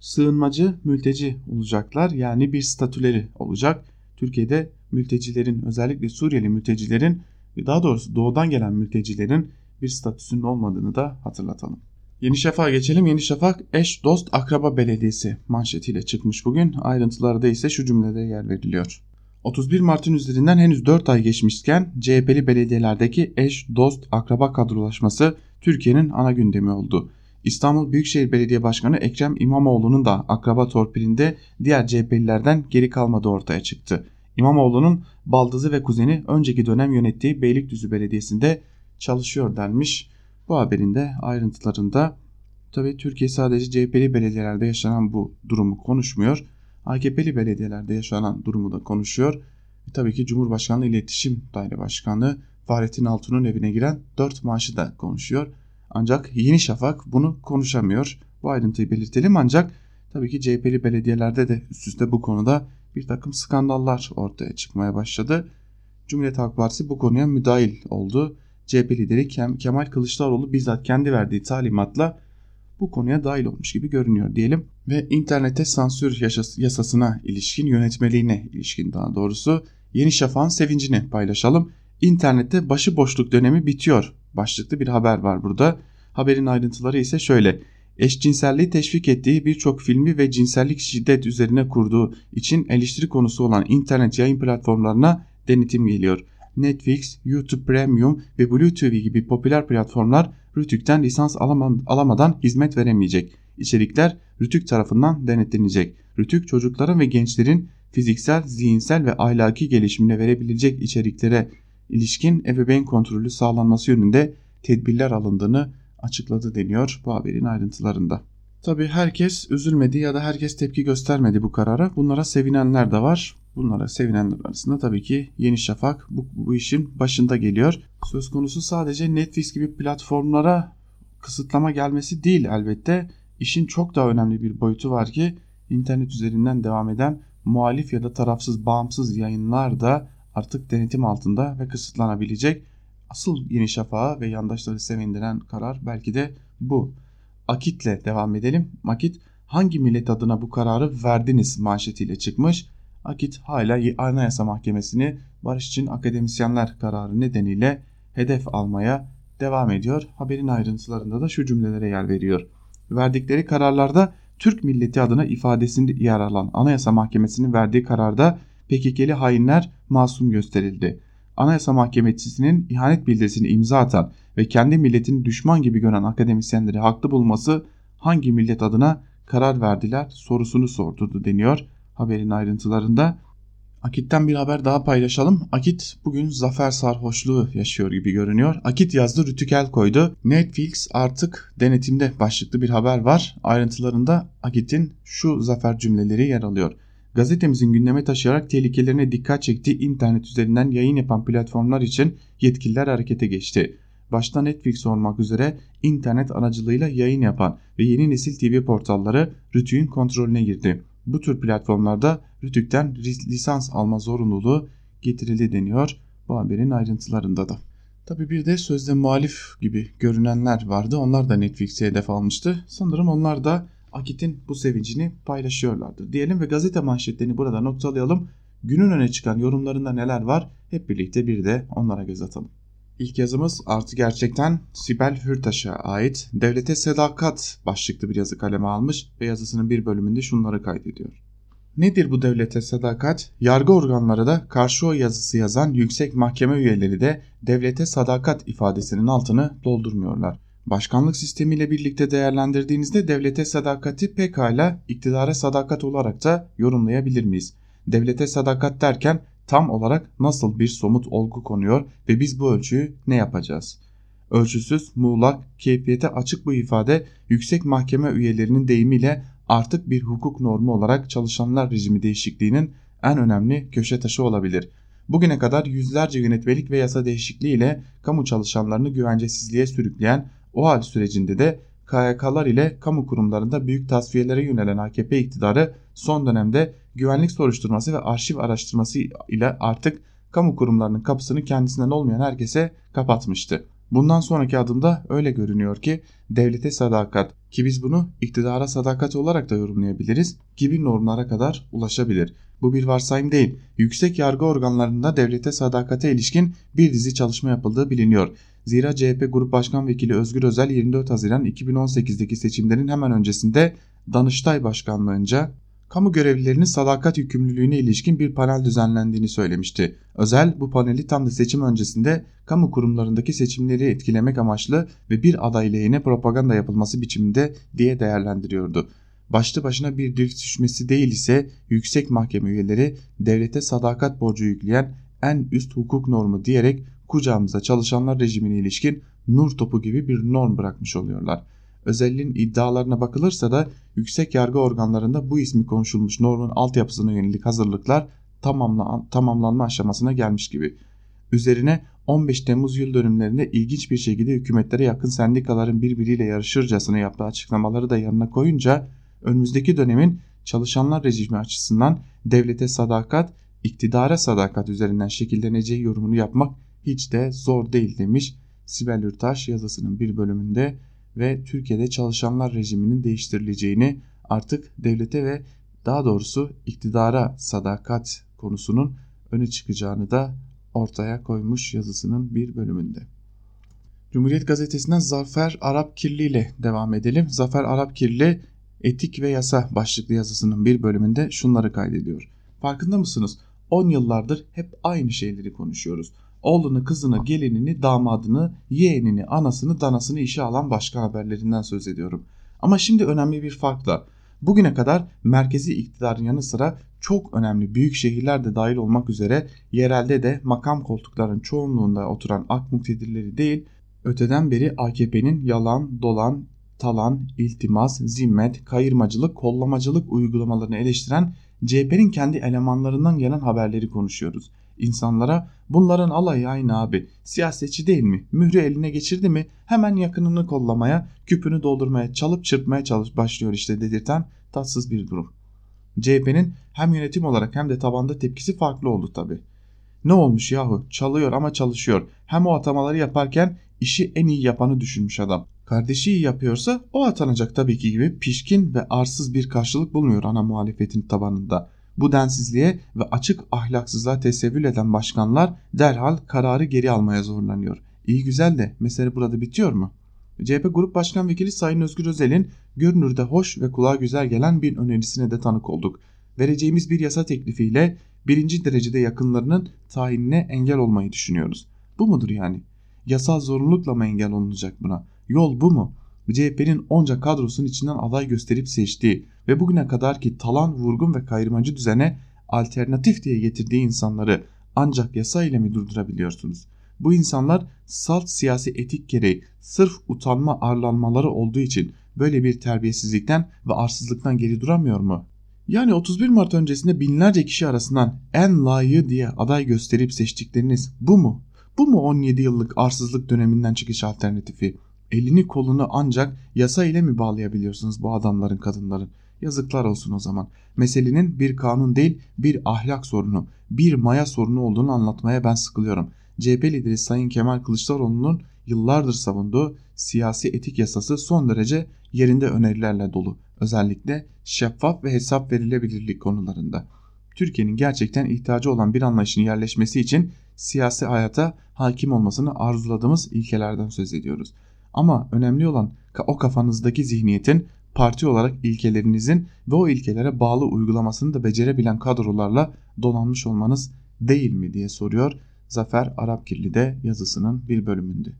sığınmacı, mülteci olacaklar. Yani bir statüleri olacak. Türkiye'de mültecilerin özellikle Suriyeli mültecilerin daha doğrusu doğudan gelen mültecilerin bir statüsünün olmadığını da hatırlatalım. Yeni Şafak'a geçelim. Yeni Şafak eş dost akraba belediyesi manşetiyle çıkmış bugün. Ayrıntılarda ise şu cümlede yer veriliyor. 31 Mart'ın üzerinden henüz 4 ay geçmişken CHP'li belediyelerdeki eş, dost, akraba kadrolaşması Türkiye'nin ana gündemi oldu. İstanbul Büyükşehir Belediye Başkanı Ekrem İmamoğlu'nun da akraba torpilinde diğer CHP'lilerden geri kalmadığı ortaya çıktı. İmamoğlu'nun baldızı ve kuzeni önceki dönem yönettiği Beylikdüzü Belediyesi'nde çalışıyor denmiş. Bu haberin de ayrıntılarında tabii Türkiye sadece CHP'li belediyelerde yaşanan bu durumu konuşmuyor. AKP'li belediyelerde yaşanan durumu da konuşuyor. E tabii ki Cumhurbaşkanlığı İletişim Daire Başkanı Fahrettin Altun'un evine giren 4 maaşı da konuşuyor. Ancak Yeni Şafak bunu konuşamıyor. Bu ayrıntıyı belirtelim ancak tabii ki CHP'li belediyelerde de üst üste bu konuda bir takım skandallar ortaya çıkmaya başladı. Cumhuriyet Halk Partisi bu konuya müdahil oldu. CHP lideri Kemal Kılıçdaroğlu bizzat kendi verdiği talimatla bu konuya dahil olmuş gibi görünüyor diyelim. Ve internete sansür yasasına ilişkin yönetmeliğine ilişkin daha doğrusu Yeni Şafak'ın sevincini paylaşalım. İnternette başıboşluk dönemi bitiyor başlıklı bir haber var burada. Haberin ayrıntıları ise şöyle. Eşcinselliği teşvik ettiği birçok filmi ve cinsellik şiddet üzerine kurduğu için eleştiri konusu olan internet yayın platformlarına denetim geliyor. Netflix, YouTube Premium ve Blue TV gibi popüler platformlar Rütük'ten lisans alamadan hizmet veremeyecek. İçerikler Rütük tarafından denetlenecek. Rütük çocukların ve gençlerin fiziksel, zihinsel ve ahlaki gelişimine verebilecek içeriklere ilişkin ebeveyn kontrolü sağlanması yönünde tedbirler alındığını açıkladı deniyor bu haberin ayrıntılarında. Tabi herkes üzülmedi ya da herkes tepki göstermedi bu karara. Bunlara sevinenler de var. Bunlara sevinenler arasında tabii ki Yeni Şafak bu, bu işin başında geliyor. Söz konusu sadece Netflix gibi platformlara kısıtlama gelmesi değil elbette. İşin çok daha önemli bir boyutu var ki internet üzerinden devam eden muhalif ya da tarafsız bağımsız yayınlar da artık denetim altında ve kısıtlanabilecek. Asıl Yeni Şafak'ı ve yandaşları sevindiren karar belki de bu. Akit'le devam edelim. Akit hangi millet adına bu kararı verdiniz manşetiyle çıkmış. Akit hala Anayasa Mahkemesi'ni barış için akademisyenler kararı nedeniyle hedef almaya devam ediyor. Haberin ayrıntılarında da şu cümlelere yer veriyor. Verdikleri kararlarda Türk milleti adına ifadesinde yer alan Anayasa Mahkemesi'nin verdiği kararda PKK'li hainler masum gösterildi. Anayasa Mahkemesi'nin ihanet bildirisini imza atan ve kendi milletini düşman gibi gören akademisyenleri haklı bulması hangi millet adına karar verdiler sorusunu sordurdu deniyor haberin ayrıntılarında. Akit'ten bir haber daha paylaşalım. Akit bugün zafer sarhoşluğu yaşıyor gibi görünüyor. Akit yazdı Rütükel koydu. Netflix artık denetimde başlıklı bir haber var. Ayrıntılarında Akit'in şu zafer cümleleri yer alıyor. Gazetemizin gündeme taşıyarak tehlikelerine dikkat çektiği internet üzerinden yayın yapan platformlar için yetkililer harekete geçti. Başta Netflix olmak üzere internet aracılığıyla yayın yapan ve yeni nesil TV portalları Rütük'ün kontrolüne girdi. Bu tür platformlarda Rütük'ten lisans alma zorunluluğu getirildi deniyor bu haberin ayrıntılarında da. Tabi bir de sözde muhalif gibi görünenler vardı. Onlar da Netflix'e hedef almıştı. Sanırım onlar da Akit'in bu sevincini paylaşıyorlardır diyelim ve gazete manşetlerini burada noktalayalım. Günün öne çıkan yorumlarında neler var hep birlikte bir de onlara göz atalım. İlk yazımız artı gerçekten Sibel Hürtaş'a ait Devlete Sadakat başlıklı bir yazı kaleme almış ve yazısının bir bölümünde şunları kaydediyor. Nedir bu devlete sadakat? Yargı organları da karşı o yazısı yazan yüksek mahkeme üyeleri de devlete sadakat ifadesinin altını doldurmuyorlar. Başkanlık sistemiyle birlikte değerlendirdiğinizde devlete sadakati pekala iktidara sadakat olarak da yorumlayabilir miyiz? Devlete sadakat derken tam olarak nasıl bir somut olgu konuyor ve biz bu ölçüyü ne yapacağız? Ölçüsüz, muğlak, keyfiyete açık bu ifade yüksek mahkeme üyelerinin deyimiyle artık bir hukuk normu olarak çalışanlar rejimi değişikliğinin en önemli köşe taşı olabilir. Bugüne kadar yüzlerce yönetmelik ve yasa değişikliği ile kamu çalışanlarını güvencesizliğe sürükleyen o hal sürecinde de KYK'lar ile kamu kurumlarında büyük tasfiyelere yönelen AKP iktidarı son dönemde güvenlik soruşturması ve arşiv araştırması ile artık kamu kurumlarının kapısını kendisinden olmayan herkese kapatmıştı. Bundan sonraki adımda öyle görünüyor ki devlete sadakat ki biz bunu iktidara sadakat olarak da yorumlayabiliriz gibi normlara kadar ulaşabilir. Bu bir varsayım değil. Yüksek yargı organlarında devlete sadakate ilişkin bir dizi çalışma yapıldığı biliniyor. Zira CHP Grup Başkan Vekili Özgür Özel 24 Haziran 2018'deki seçimlerin hemen öncesinde Danıştay Başkanlığınca kamu görevlilerinin sadakat yükümlülüğüne ilişkin bir panel düzenlendiğini söylemişti. Özel bu paneli tam da seçim öncesinde kamu kurumlarındaki seçimleri etkilemek amaçlı ve bir aday lehine propaganda yapılması biçiminde diye değerlendiriyordu. Başlı başına bir düşmesi değil ise yüksek mahkeme üyeleri devlete sadakat borcu yükleyen en üst hukuk normu diyerek kucağımıza çalışanlar rejimine ilişkin nur topu gibi bir norm bırakmış oluyorlar. Özelliğin iddialarına bakılırsa da yüksek yargı organlarında bu ismi konuşulmuş normun altyapısına yönelik hazırlıklar tamamla, tamamlanma aşamasına gelmiş gibi. Üzerine 15 Temmuz yıl dönümlerinde ilginç bir şekilde hükümetlere yakın sendikaların birbiriyle yarışırcasına yaptığı açıklamaları da yanına koyunca önümüzdeki dönemin çalışanlar rejimi açısından devlete sadakat, iktidara sadakat üzerinden şekilleneceği yorumunu yapmak hiç de zor değil demiş Sibel Ürtaş yazısının bir bölümünde ve Türkiye'de çalışanlar rejiminin değiştirileceğini artık devlete ve daha doğrusu iktidara sadakat konusunun öne çıkacağını da ortaya koymuş yazısının bir bölümünde. Cumhuriyet Gazetesi'nden Zafer Arap Kirli ile devam edelim. Zafer Arap Kirli Etik ve Yasa başlıklı yazısının bir bölümünde şunları kaydediyor. Farkında mısınız? 10 yıllardır hep aynı şeyleri konuşuyoruz. Oğlunu, kızını, gelinini, damadını, yeğenini, anasını, danasını işe alan başkan haberlerinden söz ediyorum. Ama şimdi önemli bir farkla bugüne kadar merkezi iktidarın yanı sıra çok önemli büyük şehirler de dahil olmak üzere yerelde de makam koltukların çoğunluğunda oturan AK muktedirleri değil öteden beri AKP'nin yalan, dolan, talan, iltimas, zimmet, kayırmacılık, kollamacılık uygulamalarını eleştiren CHP'nin kendi elemanlarından gelen haberleri konuşuyoruz. İnsanlara bunların alayı aynı abi siyasetçi değil mi mührü eline geçirdi mi hemen yakınını kollamaya küpünü doldurmaya çalıp çırpmaya çalış başlıyor işte dedirten tatsız bir durum. CHP'nin hem yönetim olarak hem de tabanda tepkisi farklı oldu tabi. Ne olmuş yahu çalıyor ama çalışıyor hem o atamaları yaparken işi en iyi yapanı düşünmüş adam. Kardeşi iyi yapıyorsa o atanacak tabii ki gibi pişkin ve arsız bir karşılık bulmuyor ana muhalefetin tabanında. Bu densizliğe ve açık ahlaksızlığa tesevvül eden başkanlar derhal kararı geri almaya zorlanıyor. İyi güzel de mesele burada bitiyor mu? CHP Grup Başkan Vekili Sayın Özgür Özel'in görünürde hoş ve kulağa güzel gelen bir önerisine de tanık olduk. Vereceğimiz bir yasa teklifiyle birinci derecede yakınlarının tayinine engel olmayı düşünüyoruz. Bu mudur yani? Yasal zorunlulukla mı engel olunacak buna? Yol bu mu? CHP'nin onca kadrosunun içinden aday gösterip seçtiği ve bugüne kadar ki talan, vurgun ve kayırmacı düzene alternatif diye getirdiği insanları ancak yasa ile mi durdurabiliyorsunuz? Bu insanlar salt siyasi etik gereği sırf utanma arlanmaları olduğu için böyle bir terbiyesizlikten ve arsızlıktan geri duramıyor mu? Yani 31 Mart öncesinde binlerce kişi arasından en layığı diye aday gösterip seçtikleriniz bu mu? Bu mu 17 yıllık arsızlık döneminden çıkış alternatifi? Elini kolunu ancak yasa ile mi bağlayabiliyorsunuz bu adamların kadınların? Yazıklar olsun o zaman. Meselenin bir kanun değil bir ahlak sorunu, bir maya sorunu olduğunu anlatmaya ben sıkılıyorum. CHP lideri Sayın Kemal Kılıçdaroğlu'nun yıllardır savunduğu siyasi etik yasası son derece yerinde önerilerle dolu. Özellikle şeffaf ve hesap verilebilirlik konularında. Türkiye'nin gerçekten ihtiyacı olan bir anlayışın yerleşmesi için siyasi hayata hakim olmasını arzuladığımız ilkelerden söz ediyoruz. Ama önemli olan o kafanızdaki zihniyetin parti olarak ilkelerinizin ve o ilkelere bağlı uygulamasını da becerebilen kadrolarla donanmış olmanız değil mi diye soruyor Zafer Arapkirli de yazısının bir bölümünde.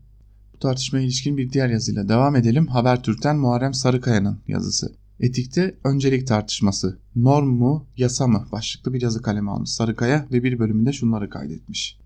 Bu tartışmaya ilişkin bir diğer yazıyla devam edelim. Habertürk'ten Muharrem Sarıkaya'nın yazısı. Etikte öncelik tartışması, norm mu, yasa mı başlıklı bir yazı kalemi almış Sarıkaya ve bir bölümünde şunları kaydetmiş.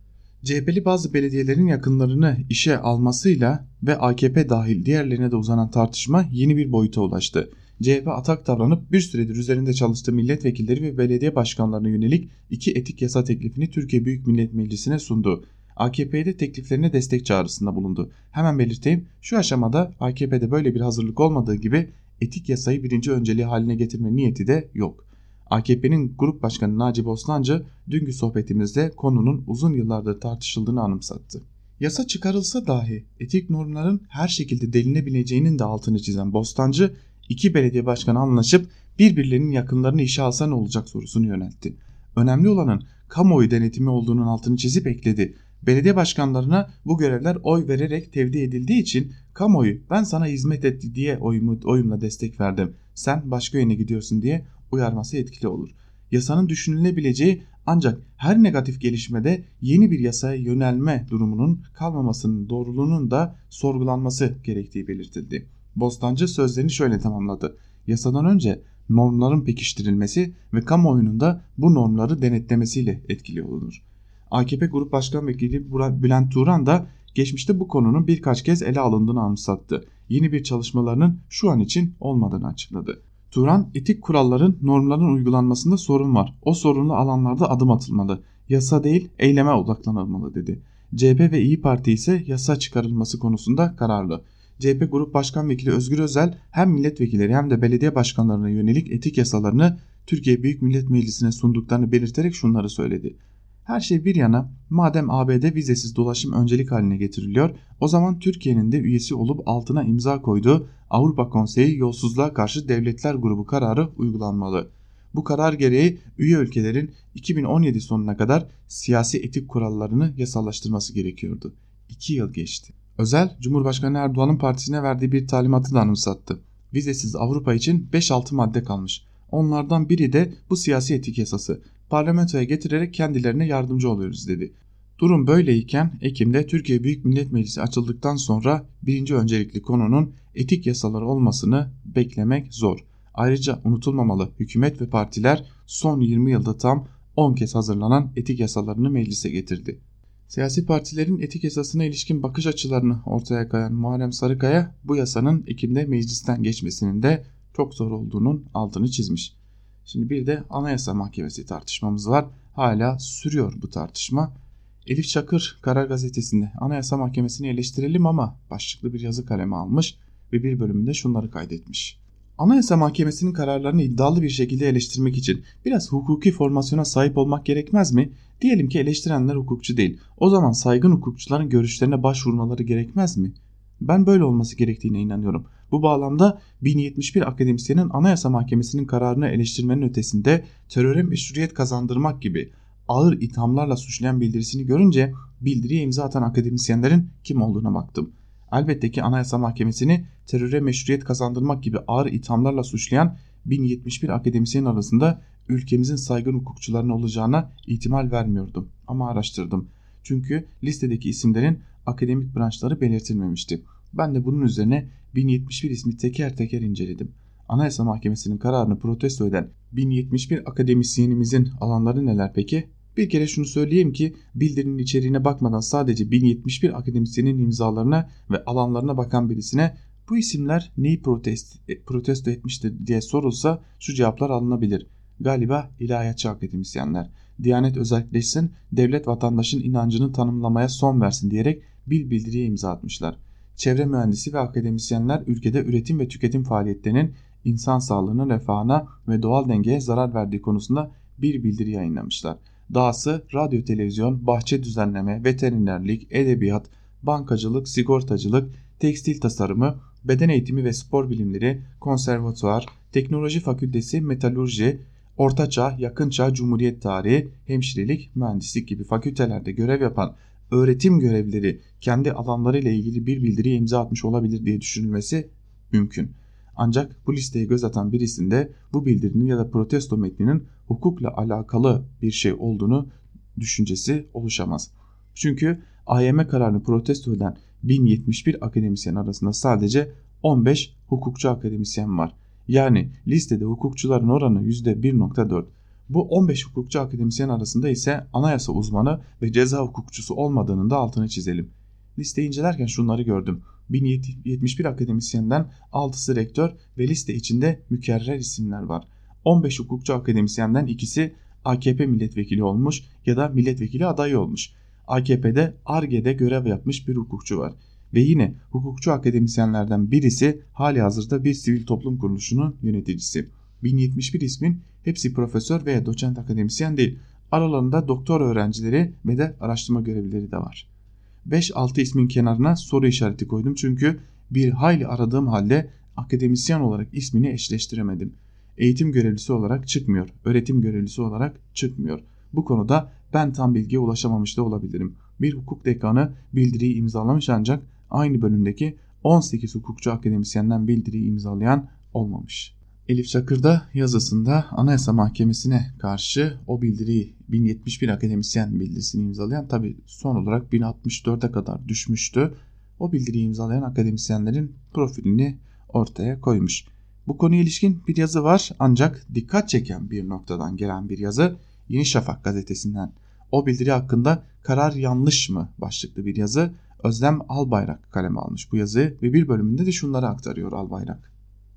CHP'li bazı belediyelerin yakınlarını işe almasıyla ve AKP dahil diğerlerine de uzanan tartışma yeni bir boyuta ulaştı. CHP atak davranıp bir süredir üzerinde çalıştığı milletvekilleri ve belediye başkanlarına yönelik iki etik yasa teklifini Türkiye Büyük Millet Meclisi'ne sundu. AKP'de tekliflerine destek çağrısında bulundu. Hemen belirteyim şu aşamada AKP'de böyle bir hazırlık olmadığı gibi etik yasayı birinci önceliği haline getirme niyeti de yok. AKP'nin Grup Başkanı Naci Bostancı dünkü sohbetimizde konunun uzun yıllardır tartışıldığını anımsattı. Yasa çıkarılsa dahi etik normların her şekilde delinebileceğinin de altını çizen Bostancı iki belediye başkanı anlaşıp birbirlerinin yakınlarını işe alsa ne olacak sorusunu yöneltti. Önemli olanın kamuoyu denetimi olduğunun altını çizip ekledi. Belediye başkanlarına bu görevler oy vererek tevdi edildiği için kamuoyu ben sana hizmet etti diye oyumu, oyumla destek verdim. Sen başka yöne gidiyorsun diye uyarması etkili olur. Yasanın düşünülebileceği ancak her negatif gelişmede yeni bir yasaya yönelme durumunun kalmamasının doğruluğunun da sorgulanması gerektiği belirtildi. Bostancı sözlerini şöyle tamamladı. Yasadan önce normların pekiştirilmesi ve kamuoyunun da bu normları denetlemesiyle etkili olunur. AKP Grup Başkan Vekili Bülent Turan da geçmişte bu konunun birkaç kez ele alındığını anımsattı. Yeni bir çalışmalarının şu an için olmadığını açıkladı. Turan, etik kuralların, normların uygulanmasında sorun var. O sorunlu alanlarda adım atılmalı. Yasa değil, eyleme odaklanılmalı dedi. CHP ve İyi Parti ise yasa çıkarılması konusunda kararlı. CHP Grup Başkan Vekili Özgür Özel hem milletvekilleri hem de belediye başkanlarına yönelik etik yasalarını Türkiye Büyük Millet Meclisi'ne sunduklarını belirterek şunları söyledi. Her şey bir yana madem ABD vizesiz dolaşım öncelik haline getiriliyor o zaman Türkiye'nin de üyesi olup altına imza koyduğu Avrupa Konseyi Yolsuzluğa Karşı Devletler Grubu kararı uygulanmalı. Bu karar gereği üye ülkelerin 2017 sonuna kadar siyasi etik kurallarını yasallaştırması gerekiyordu. 2 yıl geçti. Özel, Cumhurbaşkanı Erdoğan'ın partisine verdiği bir talimatı da anımsattı. Vizesiz Avrupa için 5-6 madde kalmış. Onlardan biri de bu siyasi etik yasası. Parlamentoya getirerek kendilerine yardımcı oluyoruz dedi. Durum böyleyken Ekim'de Türkiye Büyük Millet Meclisi açıldıktan sonra birinci öncelikli konunun etik yasaları olmasını beklemek zor. Ayrıca unutulmamalı hükümet ve partiler son 20 yılda tam 10 kez hazırlanan etik yasalarını meclise getirdi. Siyasi partilerin etik yasasına ilişkin bakış açılarını ortaya koyan Muharrem Sarıkaya bu yasanın Ekim'de meclisten geçmesinin de çok zor olduğunun altını çizmiş. Şimdi bir de Anayasa Mahkemesi tartışmamız var. Hala sürüyor bu tartışma. Elif Çakır Karar Gazetesi'nde Anayasa Mahkemesi'ni eleştirelim ama başlıklı bir yazı kaleme almış ve bir bölümünde şunları kaydetmiş. Anayasa Mahkemesi'nin kararlarını iddialı bir şekilde eleştirmek için biraz hukuki formasyona sahip olmak gerekmez mi? Diyelim ki eleştirenler hukukçu değil. O zaman saygın hukukçuların görüşlerine başvurmaları gerekmez mi? Ben böyle olması gerektiğine inanıyorum. Bu bağlamda 1071 akademisyenin Anayasa Mahkemesi'nin kararını eleştirmenin ötesinde teröre meşruiyet kazandırmak gibi ağır ithamlarla suçlayan bildirisini görünce bildiriye imza atan akademisyenlerin kim olduğuna baktım. Elbette ki Anayasa Mahkemesi'ni teröre meşruiyet kazandırmak gibi ağır ithamlarla suçlayan 1071 akademisyen arasında ülkemizin saygın hukukçularının olacağına ihtimal vermiyordum ama araştırdım. Çünkü listedeki isimlerin akademik branşları belirtilmemişti. Ben de bunun üzerine 1071 ismi teker teker inceledim. Anayasa Mahkemesi'nin kararını protesto eden 1071 akademisyenimizin alanları neler peki? Bir kere şunu söyleyeyim ki bildirinin içeriğine bakmadan sadece 1071 akademisyenin imzalarına ve alanlarına bakan birisine bu isimler neyi protest, e, protesto etmiştir diye sorulsa şu cevaplar alınabilir. Galiba ilahiyatçı akademisyenler. Diyanet özelleşsin, devlet vatandaşın inancını tanımlamaya son versin diyerek bil bildiriye imza atmışlar. Çevre mühendisi ve akademisyenler ülkede üretim ve tüketim faaliyetlerinin insan sağlığına, refahına ve doğal dengeye zarar verdiği konusunda bir bildiri yayınlamışlar. Dahası radyo, televizyon, bahçe düzenleme, veterinerlik, edebiyat, bankacılık, sigortacılık, tekstil tasarımı, beden eğitimi ve spor bilimleri, konservatuar, teknoloji fakültesi, metalurji, ortaçağ, yakınçağ, cumhuriyet tarihi, hemşirelik, mühendislik gibi fakültelerde görev yapan öğretim görevlileri kendi alanlarıyla ilgili bir bildiriye imza atmış olabilir diye düşünülmesi mümkün. Ancak bu listeye göz atan birisinde bu bildirinin ya da protesto metninin hukukla alakalı bir şey olduğunu düşüncesi oluşamaz. Çünkü AYM kararını protesto eden 1071 akademisyen arasında sadece 15 hukukçu akademisyen var. Yani listede hukukçuların oranı %1.4. Bu 15 hukukçu akademisyen arasında ise anayasa uzmanı ve ceza hukukçusu olmadığının da altını çizelim. Listeyi incelerken şunları gördüm. 1071 akademisyenden 6'sı rektör ve liste içinde mükerrer isimler var. 15 hukukçu akademisyenden ikisi AKP milletvekili olmuş ya da milletvekili adayı olmuş. AKP'de ARGE'de görev yapmış bir hukukçu var. Ve yine hukukçu akademisyenlerden birisi hali hazırda bir sivil toplum kuruluşunun yöneticisi. 1071 ismin hepsi profesör veya doçent akademisyen değil. Aralarında doktor öğrencileri ve de araştırma görevlileri de var. 5-6 ismin kenarına soru işareti koydum çünkü bir hayli aradığım halde akademisyen olarak ismini eşleştiremedim. Eğitim görevlisi olarak çıkmıyor, öğretim görevlisi olarak çıkmıyor. Bu konuda ben tam bilgiye ulaşamamış da olabilirim. Bir hukuk dekanı bildiriyi imzalamış ancak aynı bölümdeki 18 hukukçu akademisyenden bildiriyi imzalayan olmamış. Elif Çakır da yazısında Anayasa Mahkemesi'ne karşı o bildiriyi 1071 akademisyen bildirisini imzalayan tabi son olarak 1064'e kadar düşmüştü. O bildiriyi imzalayan akademisyenlerin profilini ortaya koymuş. Bu konuya ilişkin bir yazı var ancak dikkat çeken bir noktadan gelen bir yazı Yeni Şafak gazetesinden. O bildiri hakkında karar yanlış mı başlıklı bir yazı Özlem Albayrak kaleme almış bu yazı ve bir bölümünde de şunları aktarıyor Albayrak.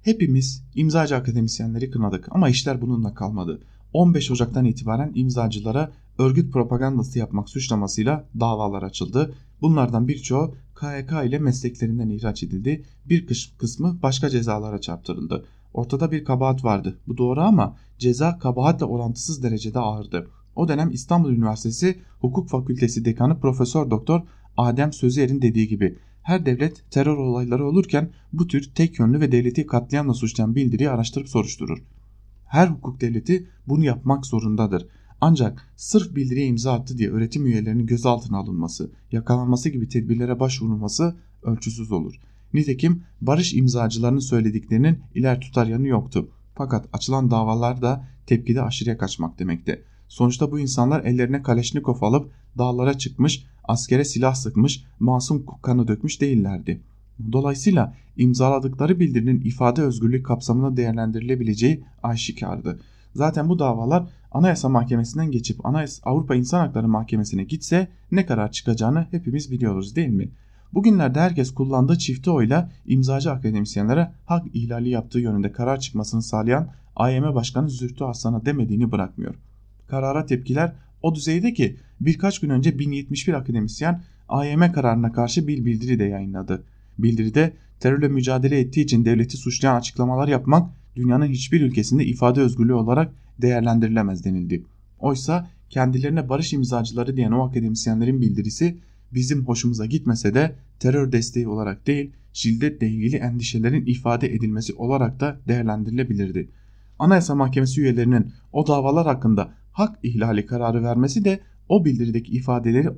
Hepimiz imzacı akademisyenleri kınadık ama işler bununla kalmadı. 15 Ocak'tan itibaren imzacılara örgüt propagandası yapmak suçlamasıyla davalar açıldı. Bunlardan birçoğu KYK ile mesleklerinden ihraç edildi. Bir kısmı başka cezalara çarptırıldı. Ortada bir kabahat vardı. Bu doğru ama ceza kabahatle orantısız derecede ağırdı. O dönem İstanbul Üniversitesi Hukuk Fakültesi Dekanı Profesör Doktor Adem Sözer'in dediği gibi her devlet terör olayları olurken bu tür tek yönlü ve devleti katliamla suçlayan bildiriyi araştırıp soruşturur. Her hukuk devleti bunu yapmak zorundadır. Ancak sırf bildiriye imza attı diye öğretim üyelerinin gözaltına alınması, yakalanması gibi tedbirlere başvurulması ölçüsüz olur. Nitekim barış imzacılarının söylediklerinin iler tutar yanı yoktu. Fakat açılan davalar da tepkide aşırıya kaçmak demekti. Sonuçta bu insanlar ellerine Kaleşnikov alıp dağlara çıkmış, askere silah sıkmış, masum kanı dökmüş değillerdi. Dolayısıyla imzaladıkları bildirinin ifade özgürlüğü kapsamında değerlendirilebileceği aşikardı. Zaten bu davalar Anayasa Mahkemesi'nden geçip Anayasa, Avrupa İnsan Hakları Mahkemesi'ne gitse ne karar çıkacağını hepimiz biliyoruz değil mi? Bugünlerde herkes kullandığı çifte oyla imzacı akademisyenlere hak ihlali yaptığı yönünde karar çıkmasını sağlayan AYM Başkanı Zühtü Aslan'a demediğini bırakmıyor. Karara tepkiler o düzeyde ki birkaç gün önce 1071 akademisyen AYM kararına karşı bir bildiri de yayınladı. Bildiride terörle mücadele ettiği için devleti suçlayan açıklamalar yapmak dünyanın hiçbir ülkesinde ifade özgürlüğü olarak değerlendirilemez denildi. Oysa kendilerine barış imzacıları diyen o akademisyenlerin bildirisi bizim hoşumuza gitmese de terör desteği olarak değil şiddetle ilgili endişelerin ifade edilmesi olarak da değerlendirilebilirdi. Anayasa Mahkemesi üyelerinin o davalar hakkında hak ihlali kararı vermesi de o bildirideki ifadeleri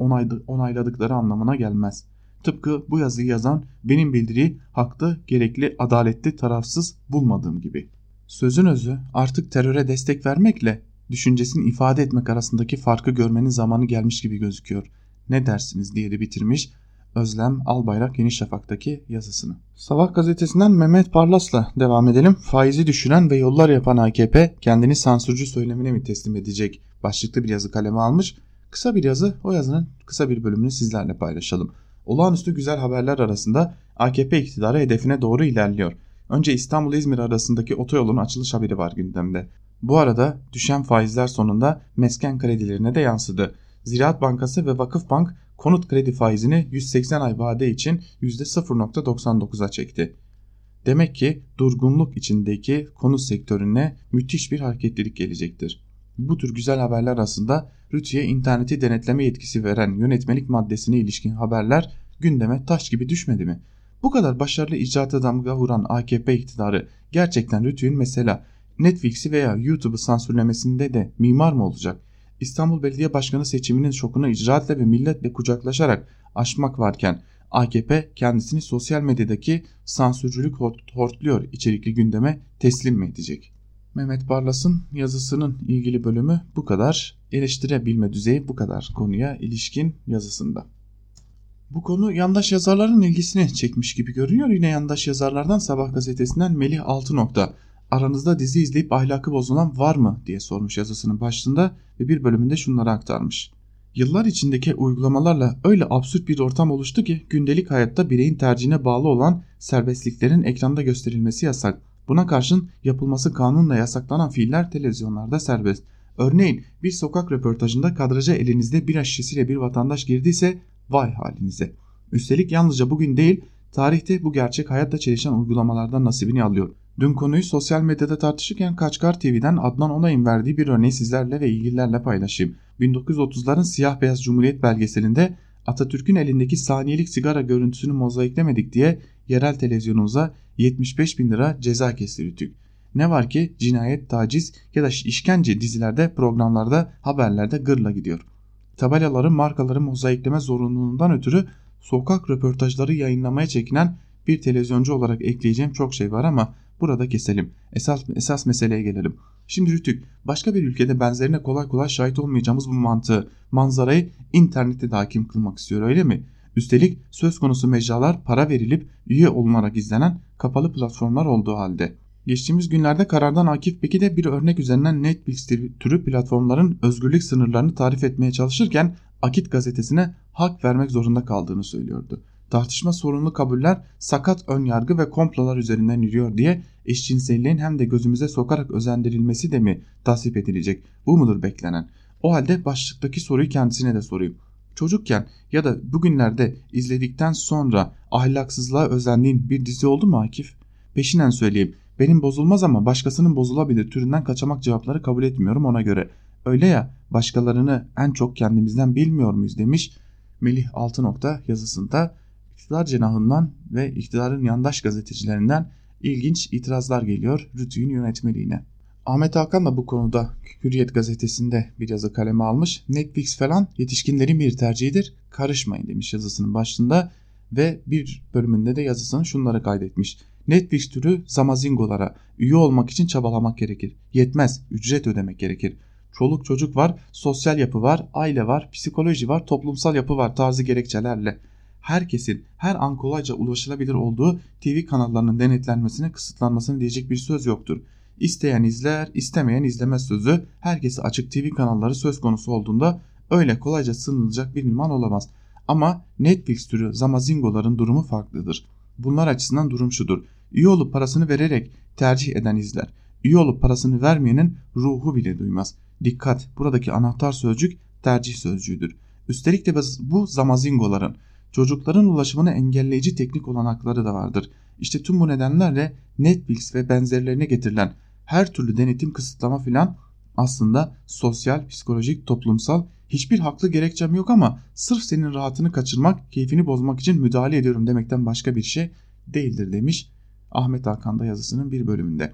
onayladıkları anlamına gelmez. Tıpkı bu yazıyı yazan benim bildiriyi haklı, gerekli, adaletli, tarafsız bulmadığım gibi. Sözün özü artık teröre destek vermekle düşüncesini ifade etmek arasındaki farkı görmenin zamanı gelmiş gibi gözüküyor. Ne dersiniz diye de bitirmiş Özlem Albayrak Yeni Şafak'taki yazısını. Sabah gazetesinden Mehmet Parlas'la devam edelim. Faizi düşüren ve yollar yapan AKP kendini sansürcü söylemine mi teslim edecek? Başlıklı bir yazı kaleme almış. Kısa bir yazı o yazının kısa bir bölümünü sizlerle paylaşalım. Olağanüstü güzel haberler arasında AKP iktidarı hedefine doğru ilerliyor. Önce İstanbul-İzmir arasındaki otoyolun açılış haberi var gündemde. Bu arada düşen faizler sonunda mesken kredilerine de yansıdı. Ziraat Bankası ve Vakıfbank konut kredi faizini 180 ay vade için %0.99'a çekti. Demek ki durgunluk içindeki konut sektörüne müthiş bir hareketlilik gelecektir. Bu tür güzel haberler arasında Rütü'ye interneti denetleme yetkisi veren yönetmelik maddesine ilişkin haberler gündeme taş gibi düşmedi mi? Bu kadar başarılı icraata damga vuran AKP iktidarı gerçekten Rütü'nün mesela Netflix'i veya YouTube'u sansürlemesinde de mimar mı olacak? İstanbul Belediye Başkanı seçiminin şokunu icraatle ve milletle kucaklaşarak aşmak varken AKP kendisini sosyal medyadaki sansürcülük hortluyor içerikli gündeme teslim mi edecek? Mehmet Barlas'ın yazısının ilgili bölümü bu kadar. Eleştirebilme düzeyi bu kadar konuya ilişkin yazısında. Bu konu yandaş yazarların ilgisini çekmiş gibi görünüyor. Yine yandaş yazarlardan Sabah gazetesinden Melih Altınok'ta aranızda dizi izleyip ahlakı bozulan var mı diye sormuş yazısının başlığında ve bir bölümünde şunları aktarmış. Yıllar içindeki uygulamalarla öyle absürt bir ortam oluştu ki gündelik hayatta bireyin tercihine bağlı olan serbestliklerin ekranda gösterilmesi yasak. Buna karşın yapılması kanunla yasaklanan fiiller televizyonlarda serbest. Örneğin bir sokak röportajında kadraja elinizde bir şişesiyle bir vatandaş girdiyse vay halinize. Üstelik yalnızca bugün değil tarihte bu gerçek hayatta çelişen uygulamalardan nasibini alıyor. Dün konuyu sosyal medyada tartışırken Kaçkar TV'den Adnan Onay'ın verdiği bir örneği sizlerle ve ilgililerle paylaşayım. 1930'ların siyah beyaz cumhuriyet belgeselinde Atatürk'ün elindeki saniyelik sigara görüntüsünü mozaiklemedik diye yerel televizyonumuza 75 bin lira ceza kestirdik. Ne var ki cinayet, taciz ya da işkence dizilerde, programlarda, haberlerde gırla gidiyor. Tabelaları, markaları mozaikleme zorunluluğundan ötürü sokak röportajları yayınlamaya çekinen bir televizyoncu olarak ekleyeceğim çok şey var ama burada keselim. Esas, esas meseleye gelelim. Şimdi Rütük başka bir ülkede benzerine kolay kolay şahit olmayacağımız bu mantığı, manzarayı internette de hakim kılmak istiyor öyle mi? Üstelik söz konusu mecralar para verilip üye olunarak izlenen kapalı platformlar olduğu halde. Geçtiğimiz günlerde karardan Akif Beki de bir örnek üzerinden Netflix türü platformların özgürlük sınırlarını tarif etmeye çalışırken Akit gazetesine hak vermek zorunda kaldığını söylüyordu. Tartışma sorunlu kabuller sakat ön yargı ve komplolar üzerinden yürüyor diye eşcinselliğin hem de gözümüze sokarak özendirilmesi de mi tasvip edilecek? Bu mudur beklenen? O halde başlıktaki soruyu kendisine de sorayım. Çocukken ya da bugünlerde izledikten sonra ahlaksızlığa özendiğin bir dizi oldu mu Akif? Peşinen söyleyeyim. Benim bozulmaz ama başkasının bozulabilir türünden kaçamak cevapları kabul etmiyorum ona göre. Öyle ya başkalarını en çok kendimizden bilmiyor muyuz demiş Melih Altınok'ta yazısında iktidar cenahından ve iktidarın yandaş gazetecilerinden ilginç itirazlar geliyor Rütü'nün yönetmeliğine. Ahmet Hakan da bu konuda Hürriyet gazetesinde bir yazı kaleme almış. Netflix falan yetişkinlerin bir tercihidir karışmayın demiş yazısının başında ve bir bölümünde de yazısını şunları kaydetmiş. Netflix türü zamazingolara üye olmak için çabalamak gerekir. Yetmez, ücret ödemek gerekir. Çoluk çocuk var, sosyal yapı var, aile var, psikoloji var, toplumsal yapı var tarzı gerekçelerle. Herkesin her an kolayca ulaşılabilir olduğu TV kanallarının denetlenmesine, kısıtlanmasına diyecek bir söz yoktur. İsteyen izler, istemeyen izlemez sözü herkese açık TV kanalları söz konusu olduğunda öyle kolayca sınırılacak bir liman olamaz. Ama Netflix türü zamazingoların durumu farklıdır. Bunlar açısından durum şudur. Üye olup parasını vererek tercih eden izler. Üye olup parasını vermeyenin ruhu bile duymaz. Dikkat buradaki anahtar sözcük tercih sözcüğüdür. Üstelik de bu zamazingoların çocukların ulaşımını engelleyici teknik olanakları da vardır. İşte tüm bu nedenlerle Netflix ve benzerlerine getirilen her türlü denetim kısıtlama filan aslında sosyal, psikolojik, toplumsal hiçbir haklı gerekçem yok ama sırf senin rahatını kaçırmak, keyfini bozmak için müdahale ediyorum demekten başka bir şey değildir demiş Ahmet Hakan'da yazısının bir bölümünde.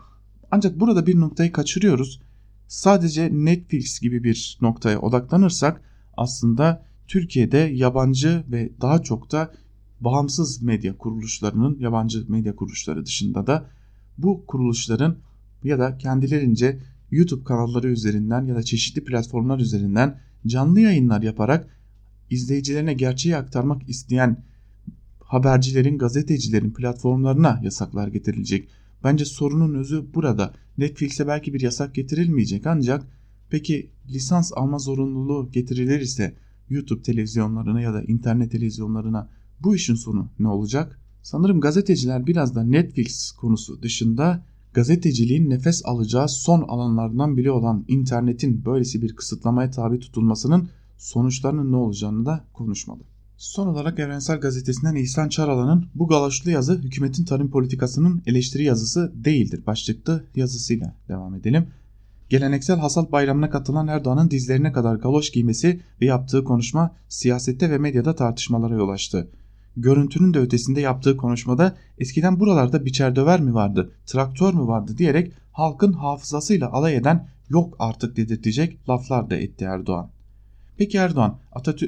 Ancak burada bir noktayı kaçırıyoruz. Sadece Netflix gibi bir noktaya odaklanırsak aslında Türkiye'de yabancı ve daha çok da bağımsız medya kuruluşlarının yabancı medya kuruluşları dışında da bu kuruluşların ya da kendilerince YouTube kanalları üzerinden ya da çeşitli platformlar üzerinden canlı yayınlar yaparak izleyicilerine gerçeği aktarmak isteyen habercilerin, gazetecilerin platformlarına yasaklar getirilecek. Bence sorunun özü burada. Netflix'e belki bir yasak getirilmeyecek ancak peki lisans alma zorunluluğu getirilir ise YouTube televizyonlarına ya da internet televizyonlarına bu işin sonu ne olacak? Sanırım gazeteciler biraz da Netflix konusu dışında gazeteciliğin nefes alacağı son alanlardan biri olan internetin böylesi bir kısıtlamaya tabi tutulmasının sonuçlarının ne olacağını da konuşmalı. Son olarak Evrensel Gazetesi'nden İhsan Çaralan'ın bu galoşlu yazı hükümetin tarım politikasının eleştiri yazısı değildir başlıklı yazısıyla devam edelim. Geleneksel hasat bayramına katılan Erdoğan'ın dizlerine kadar galoş giymesi ve yaptığı konuşma siyasette ve medyada tartışmalara yol açtı. Görüntünün de ötesinde yaptığı konuşmada eskiden buralarda biçer döver mi vardı, traktör mü vardı diyerek halkın hafızasıyla alay eden yok artık dedirtecek laflar da etti Erdoğan. Peki Erdoğan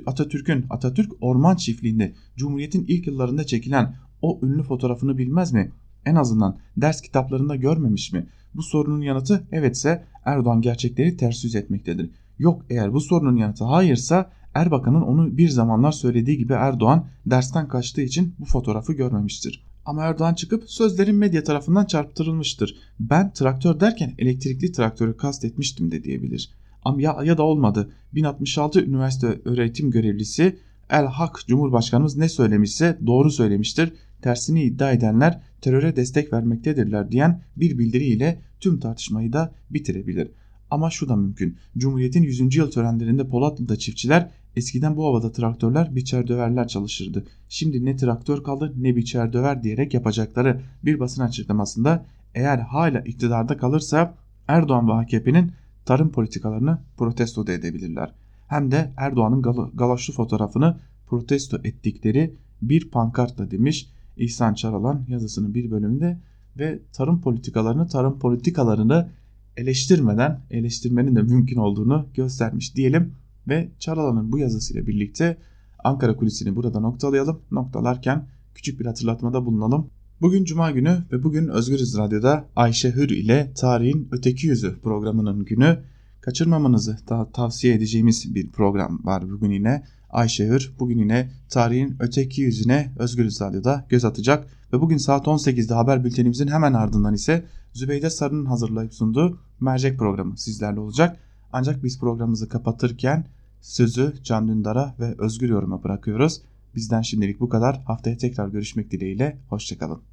Atatürk'ün Atatürk Orman Çiftliği'nde Cumhuriyet'in ilk yıllarında çekilen o ünlü fotoğrafını bilmez mi? En azından ders kitaplarında görmemiş mi? Bu sorunun yanıtı evetse Erdoğan gerçekleri ters yüz etmektedir. Yok eğer bu sorunun yanıtı hayırsa Erbakan'ın onu bir zamanlar söylediği gibi Erdoğan dersten kaçtığı için bu fotoğrafı görmemiştir. Ama Erdoğan çıkıp sözlerin medya tarafından çarptırılmıştır. Ben traktör derken elektrikli traktörü kastetmiştim de diyebilir. Ama ya, ya da olmadı. 1066 üniversite öğretim görevlisi El Hak Cumhurbaşkanımız ne söylemişse doğru söylemiştir. Tersini iddia edenler teröre destek vermektedirler diyen bir bildiriyle tüm tartışmayı da bitirebilir. Ama şu da mümkün. Cumhuriyet'in 100. yıl törenlerinde Polatlı'da çiftçiler eskiden bu havada traktörler biçer döverler çalışırdı. Şimdi ne traktör kaldı ne biçer döver diyerek yapacakları bir basın açıklamasında eğer hala iktidarda kalırsa Erdoğan ve AKP'nin tarım politikalarını protesto da edebilirler. Hem de Erdoğan'ın gal galoşlu fotoğrafını protesto ettikleri bir pankartla demiş İhsan Çaralan yazısının bir bölümünde ve tarım politikalarını tarım politikalarını eleştirmeden eleştirmenin de mümkün olduğunu göstermiş diyelim ve Çaralan'ın bu yazısıyla birlikte Ankara kulisini burada noktalayalım. Noktalarken küçük bir hatırlatmada bulunalım. Bugün Cuma günü ve bugün Özgürüz Radyo'da Ayşe Hür ile Tarihin Öteki Yüzü programının günü. Kaçırmamanızı da tavsiye edeceğimiz bir program var bugün yine. Ayşe Hür bugün yine tarihin öteki yüzüne Özgürüz Radyo'da göz atacak. Ve bugün saat 18'de haber bültenimizin hemen ardından ise Zübeyde Sarı'nın hazırlayıp sunduğu mercek programı sizlerle olacak. Ancak biz programımızı kapatırken sözü Can Dündar'a ve Özgür Yorum'a bırakıyoruz. Bizden şimdilik bu kadar. Haftaya tekrar görüşmek dileğiyle. Hoşçakalın.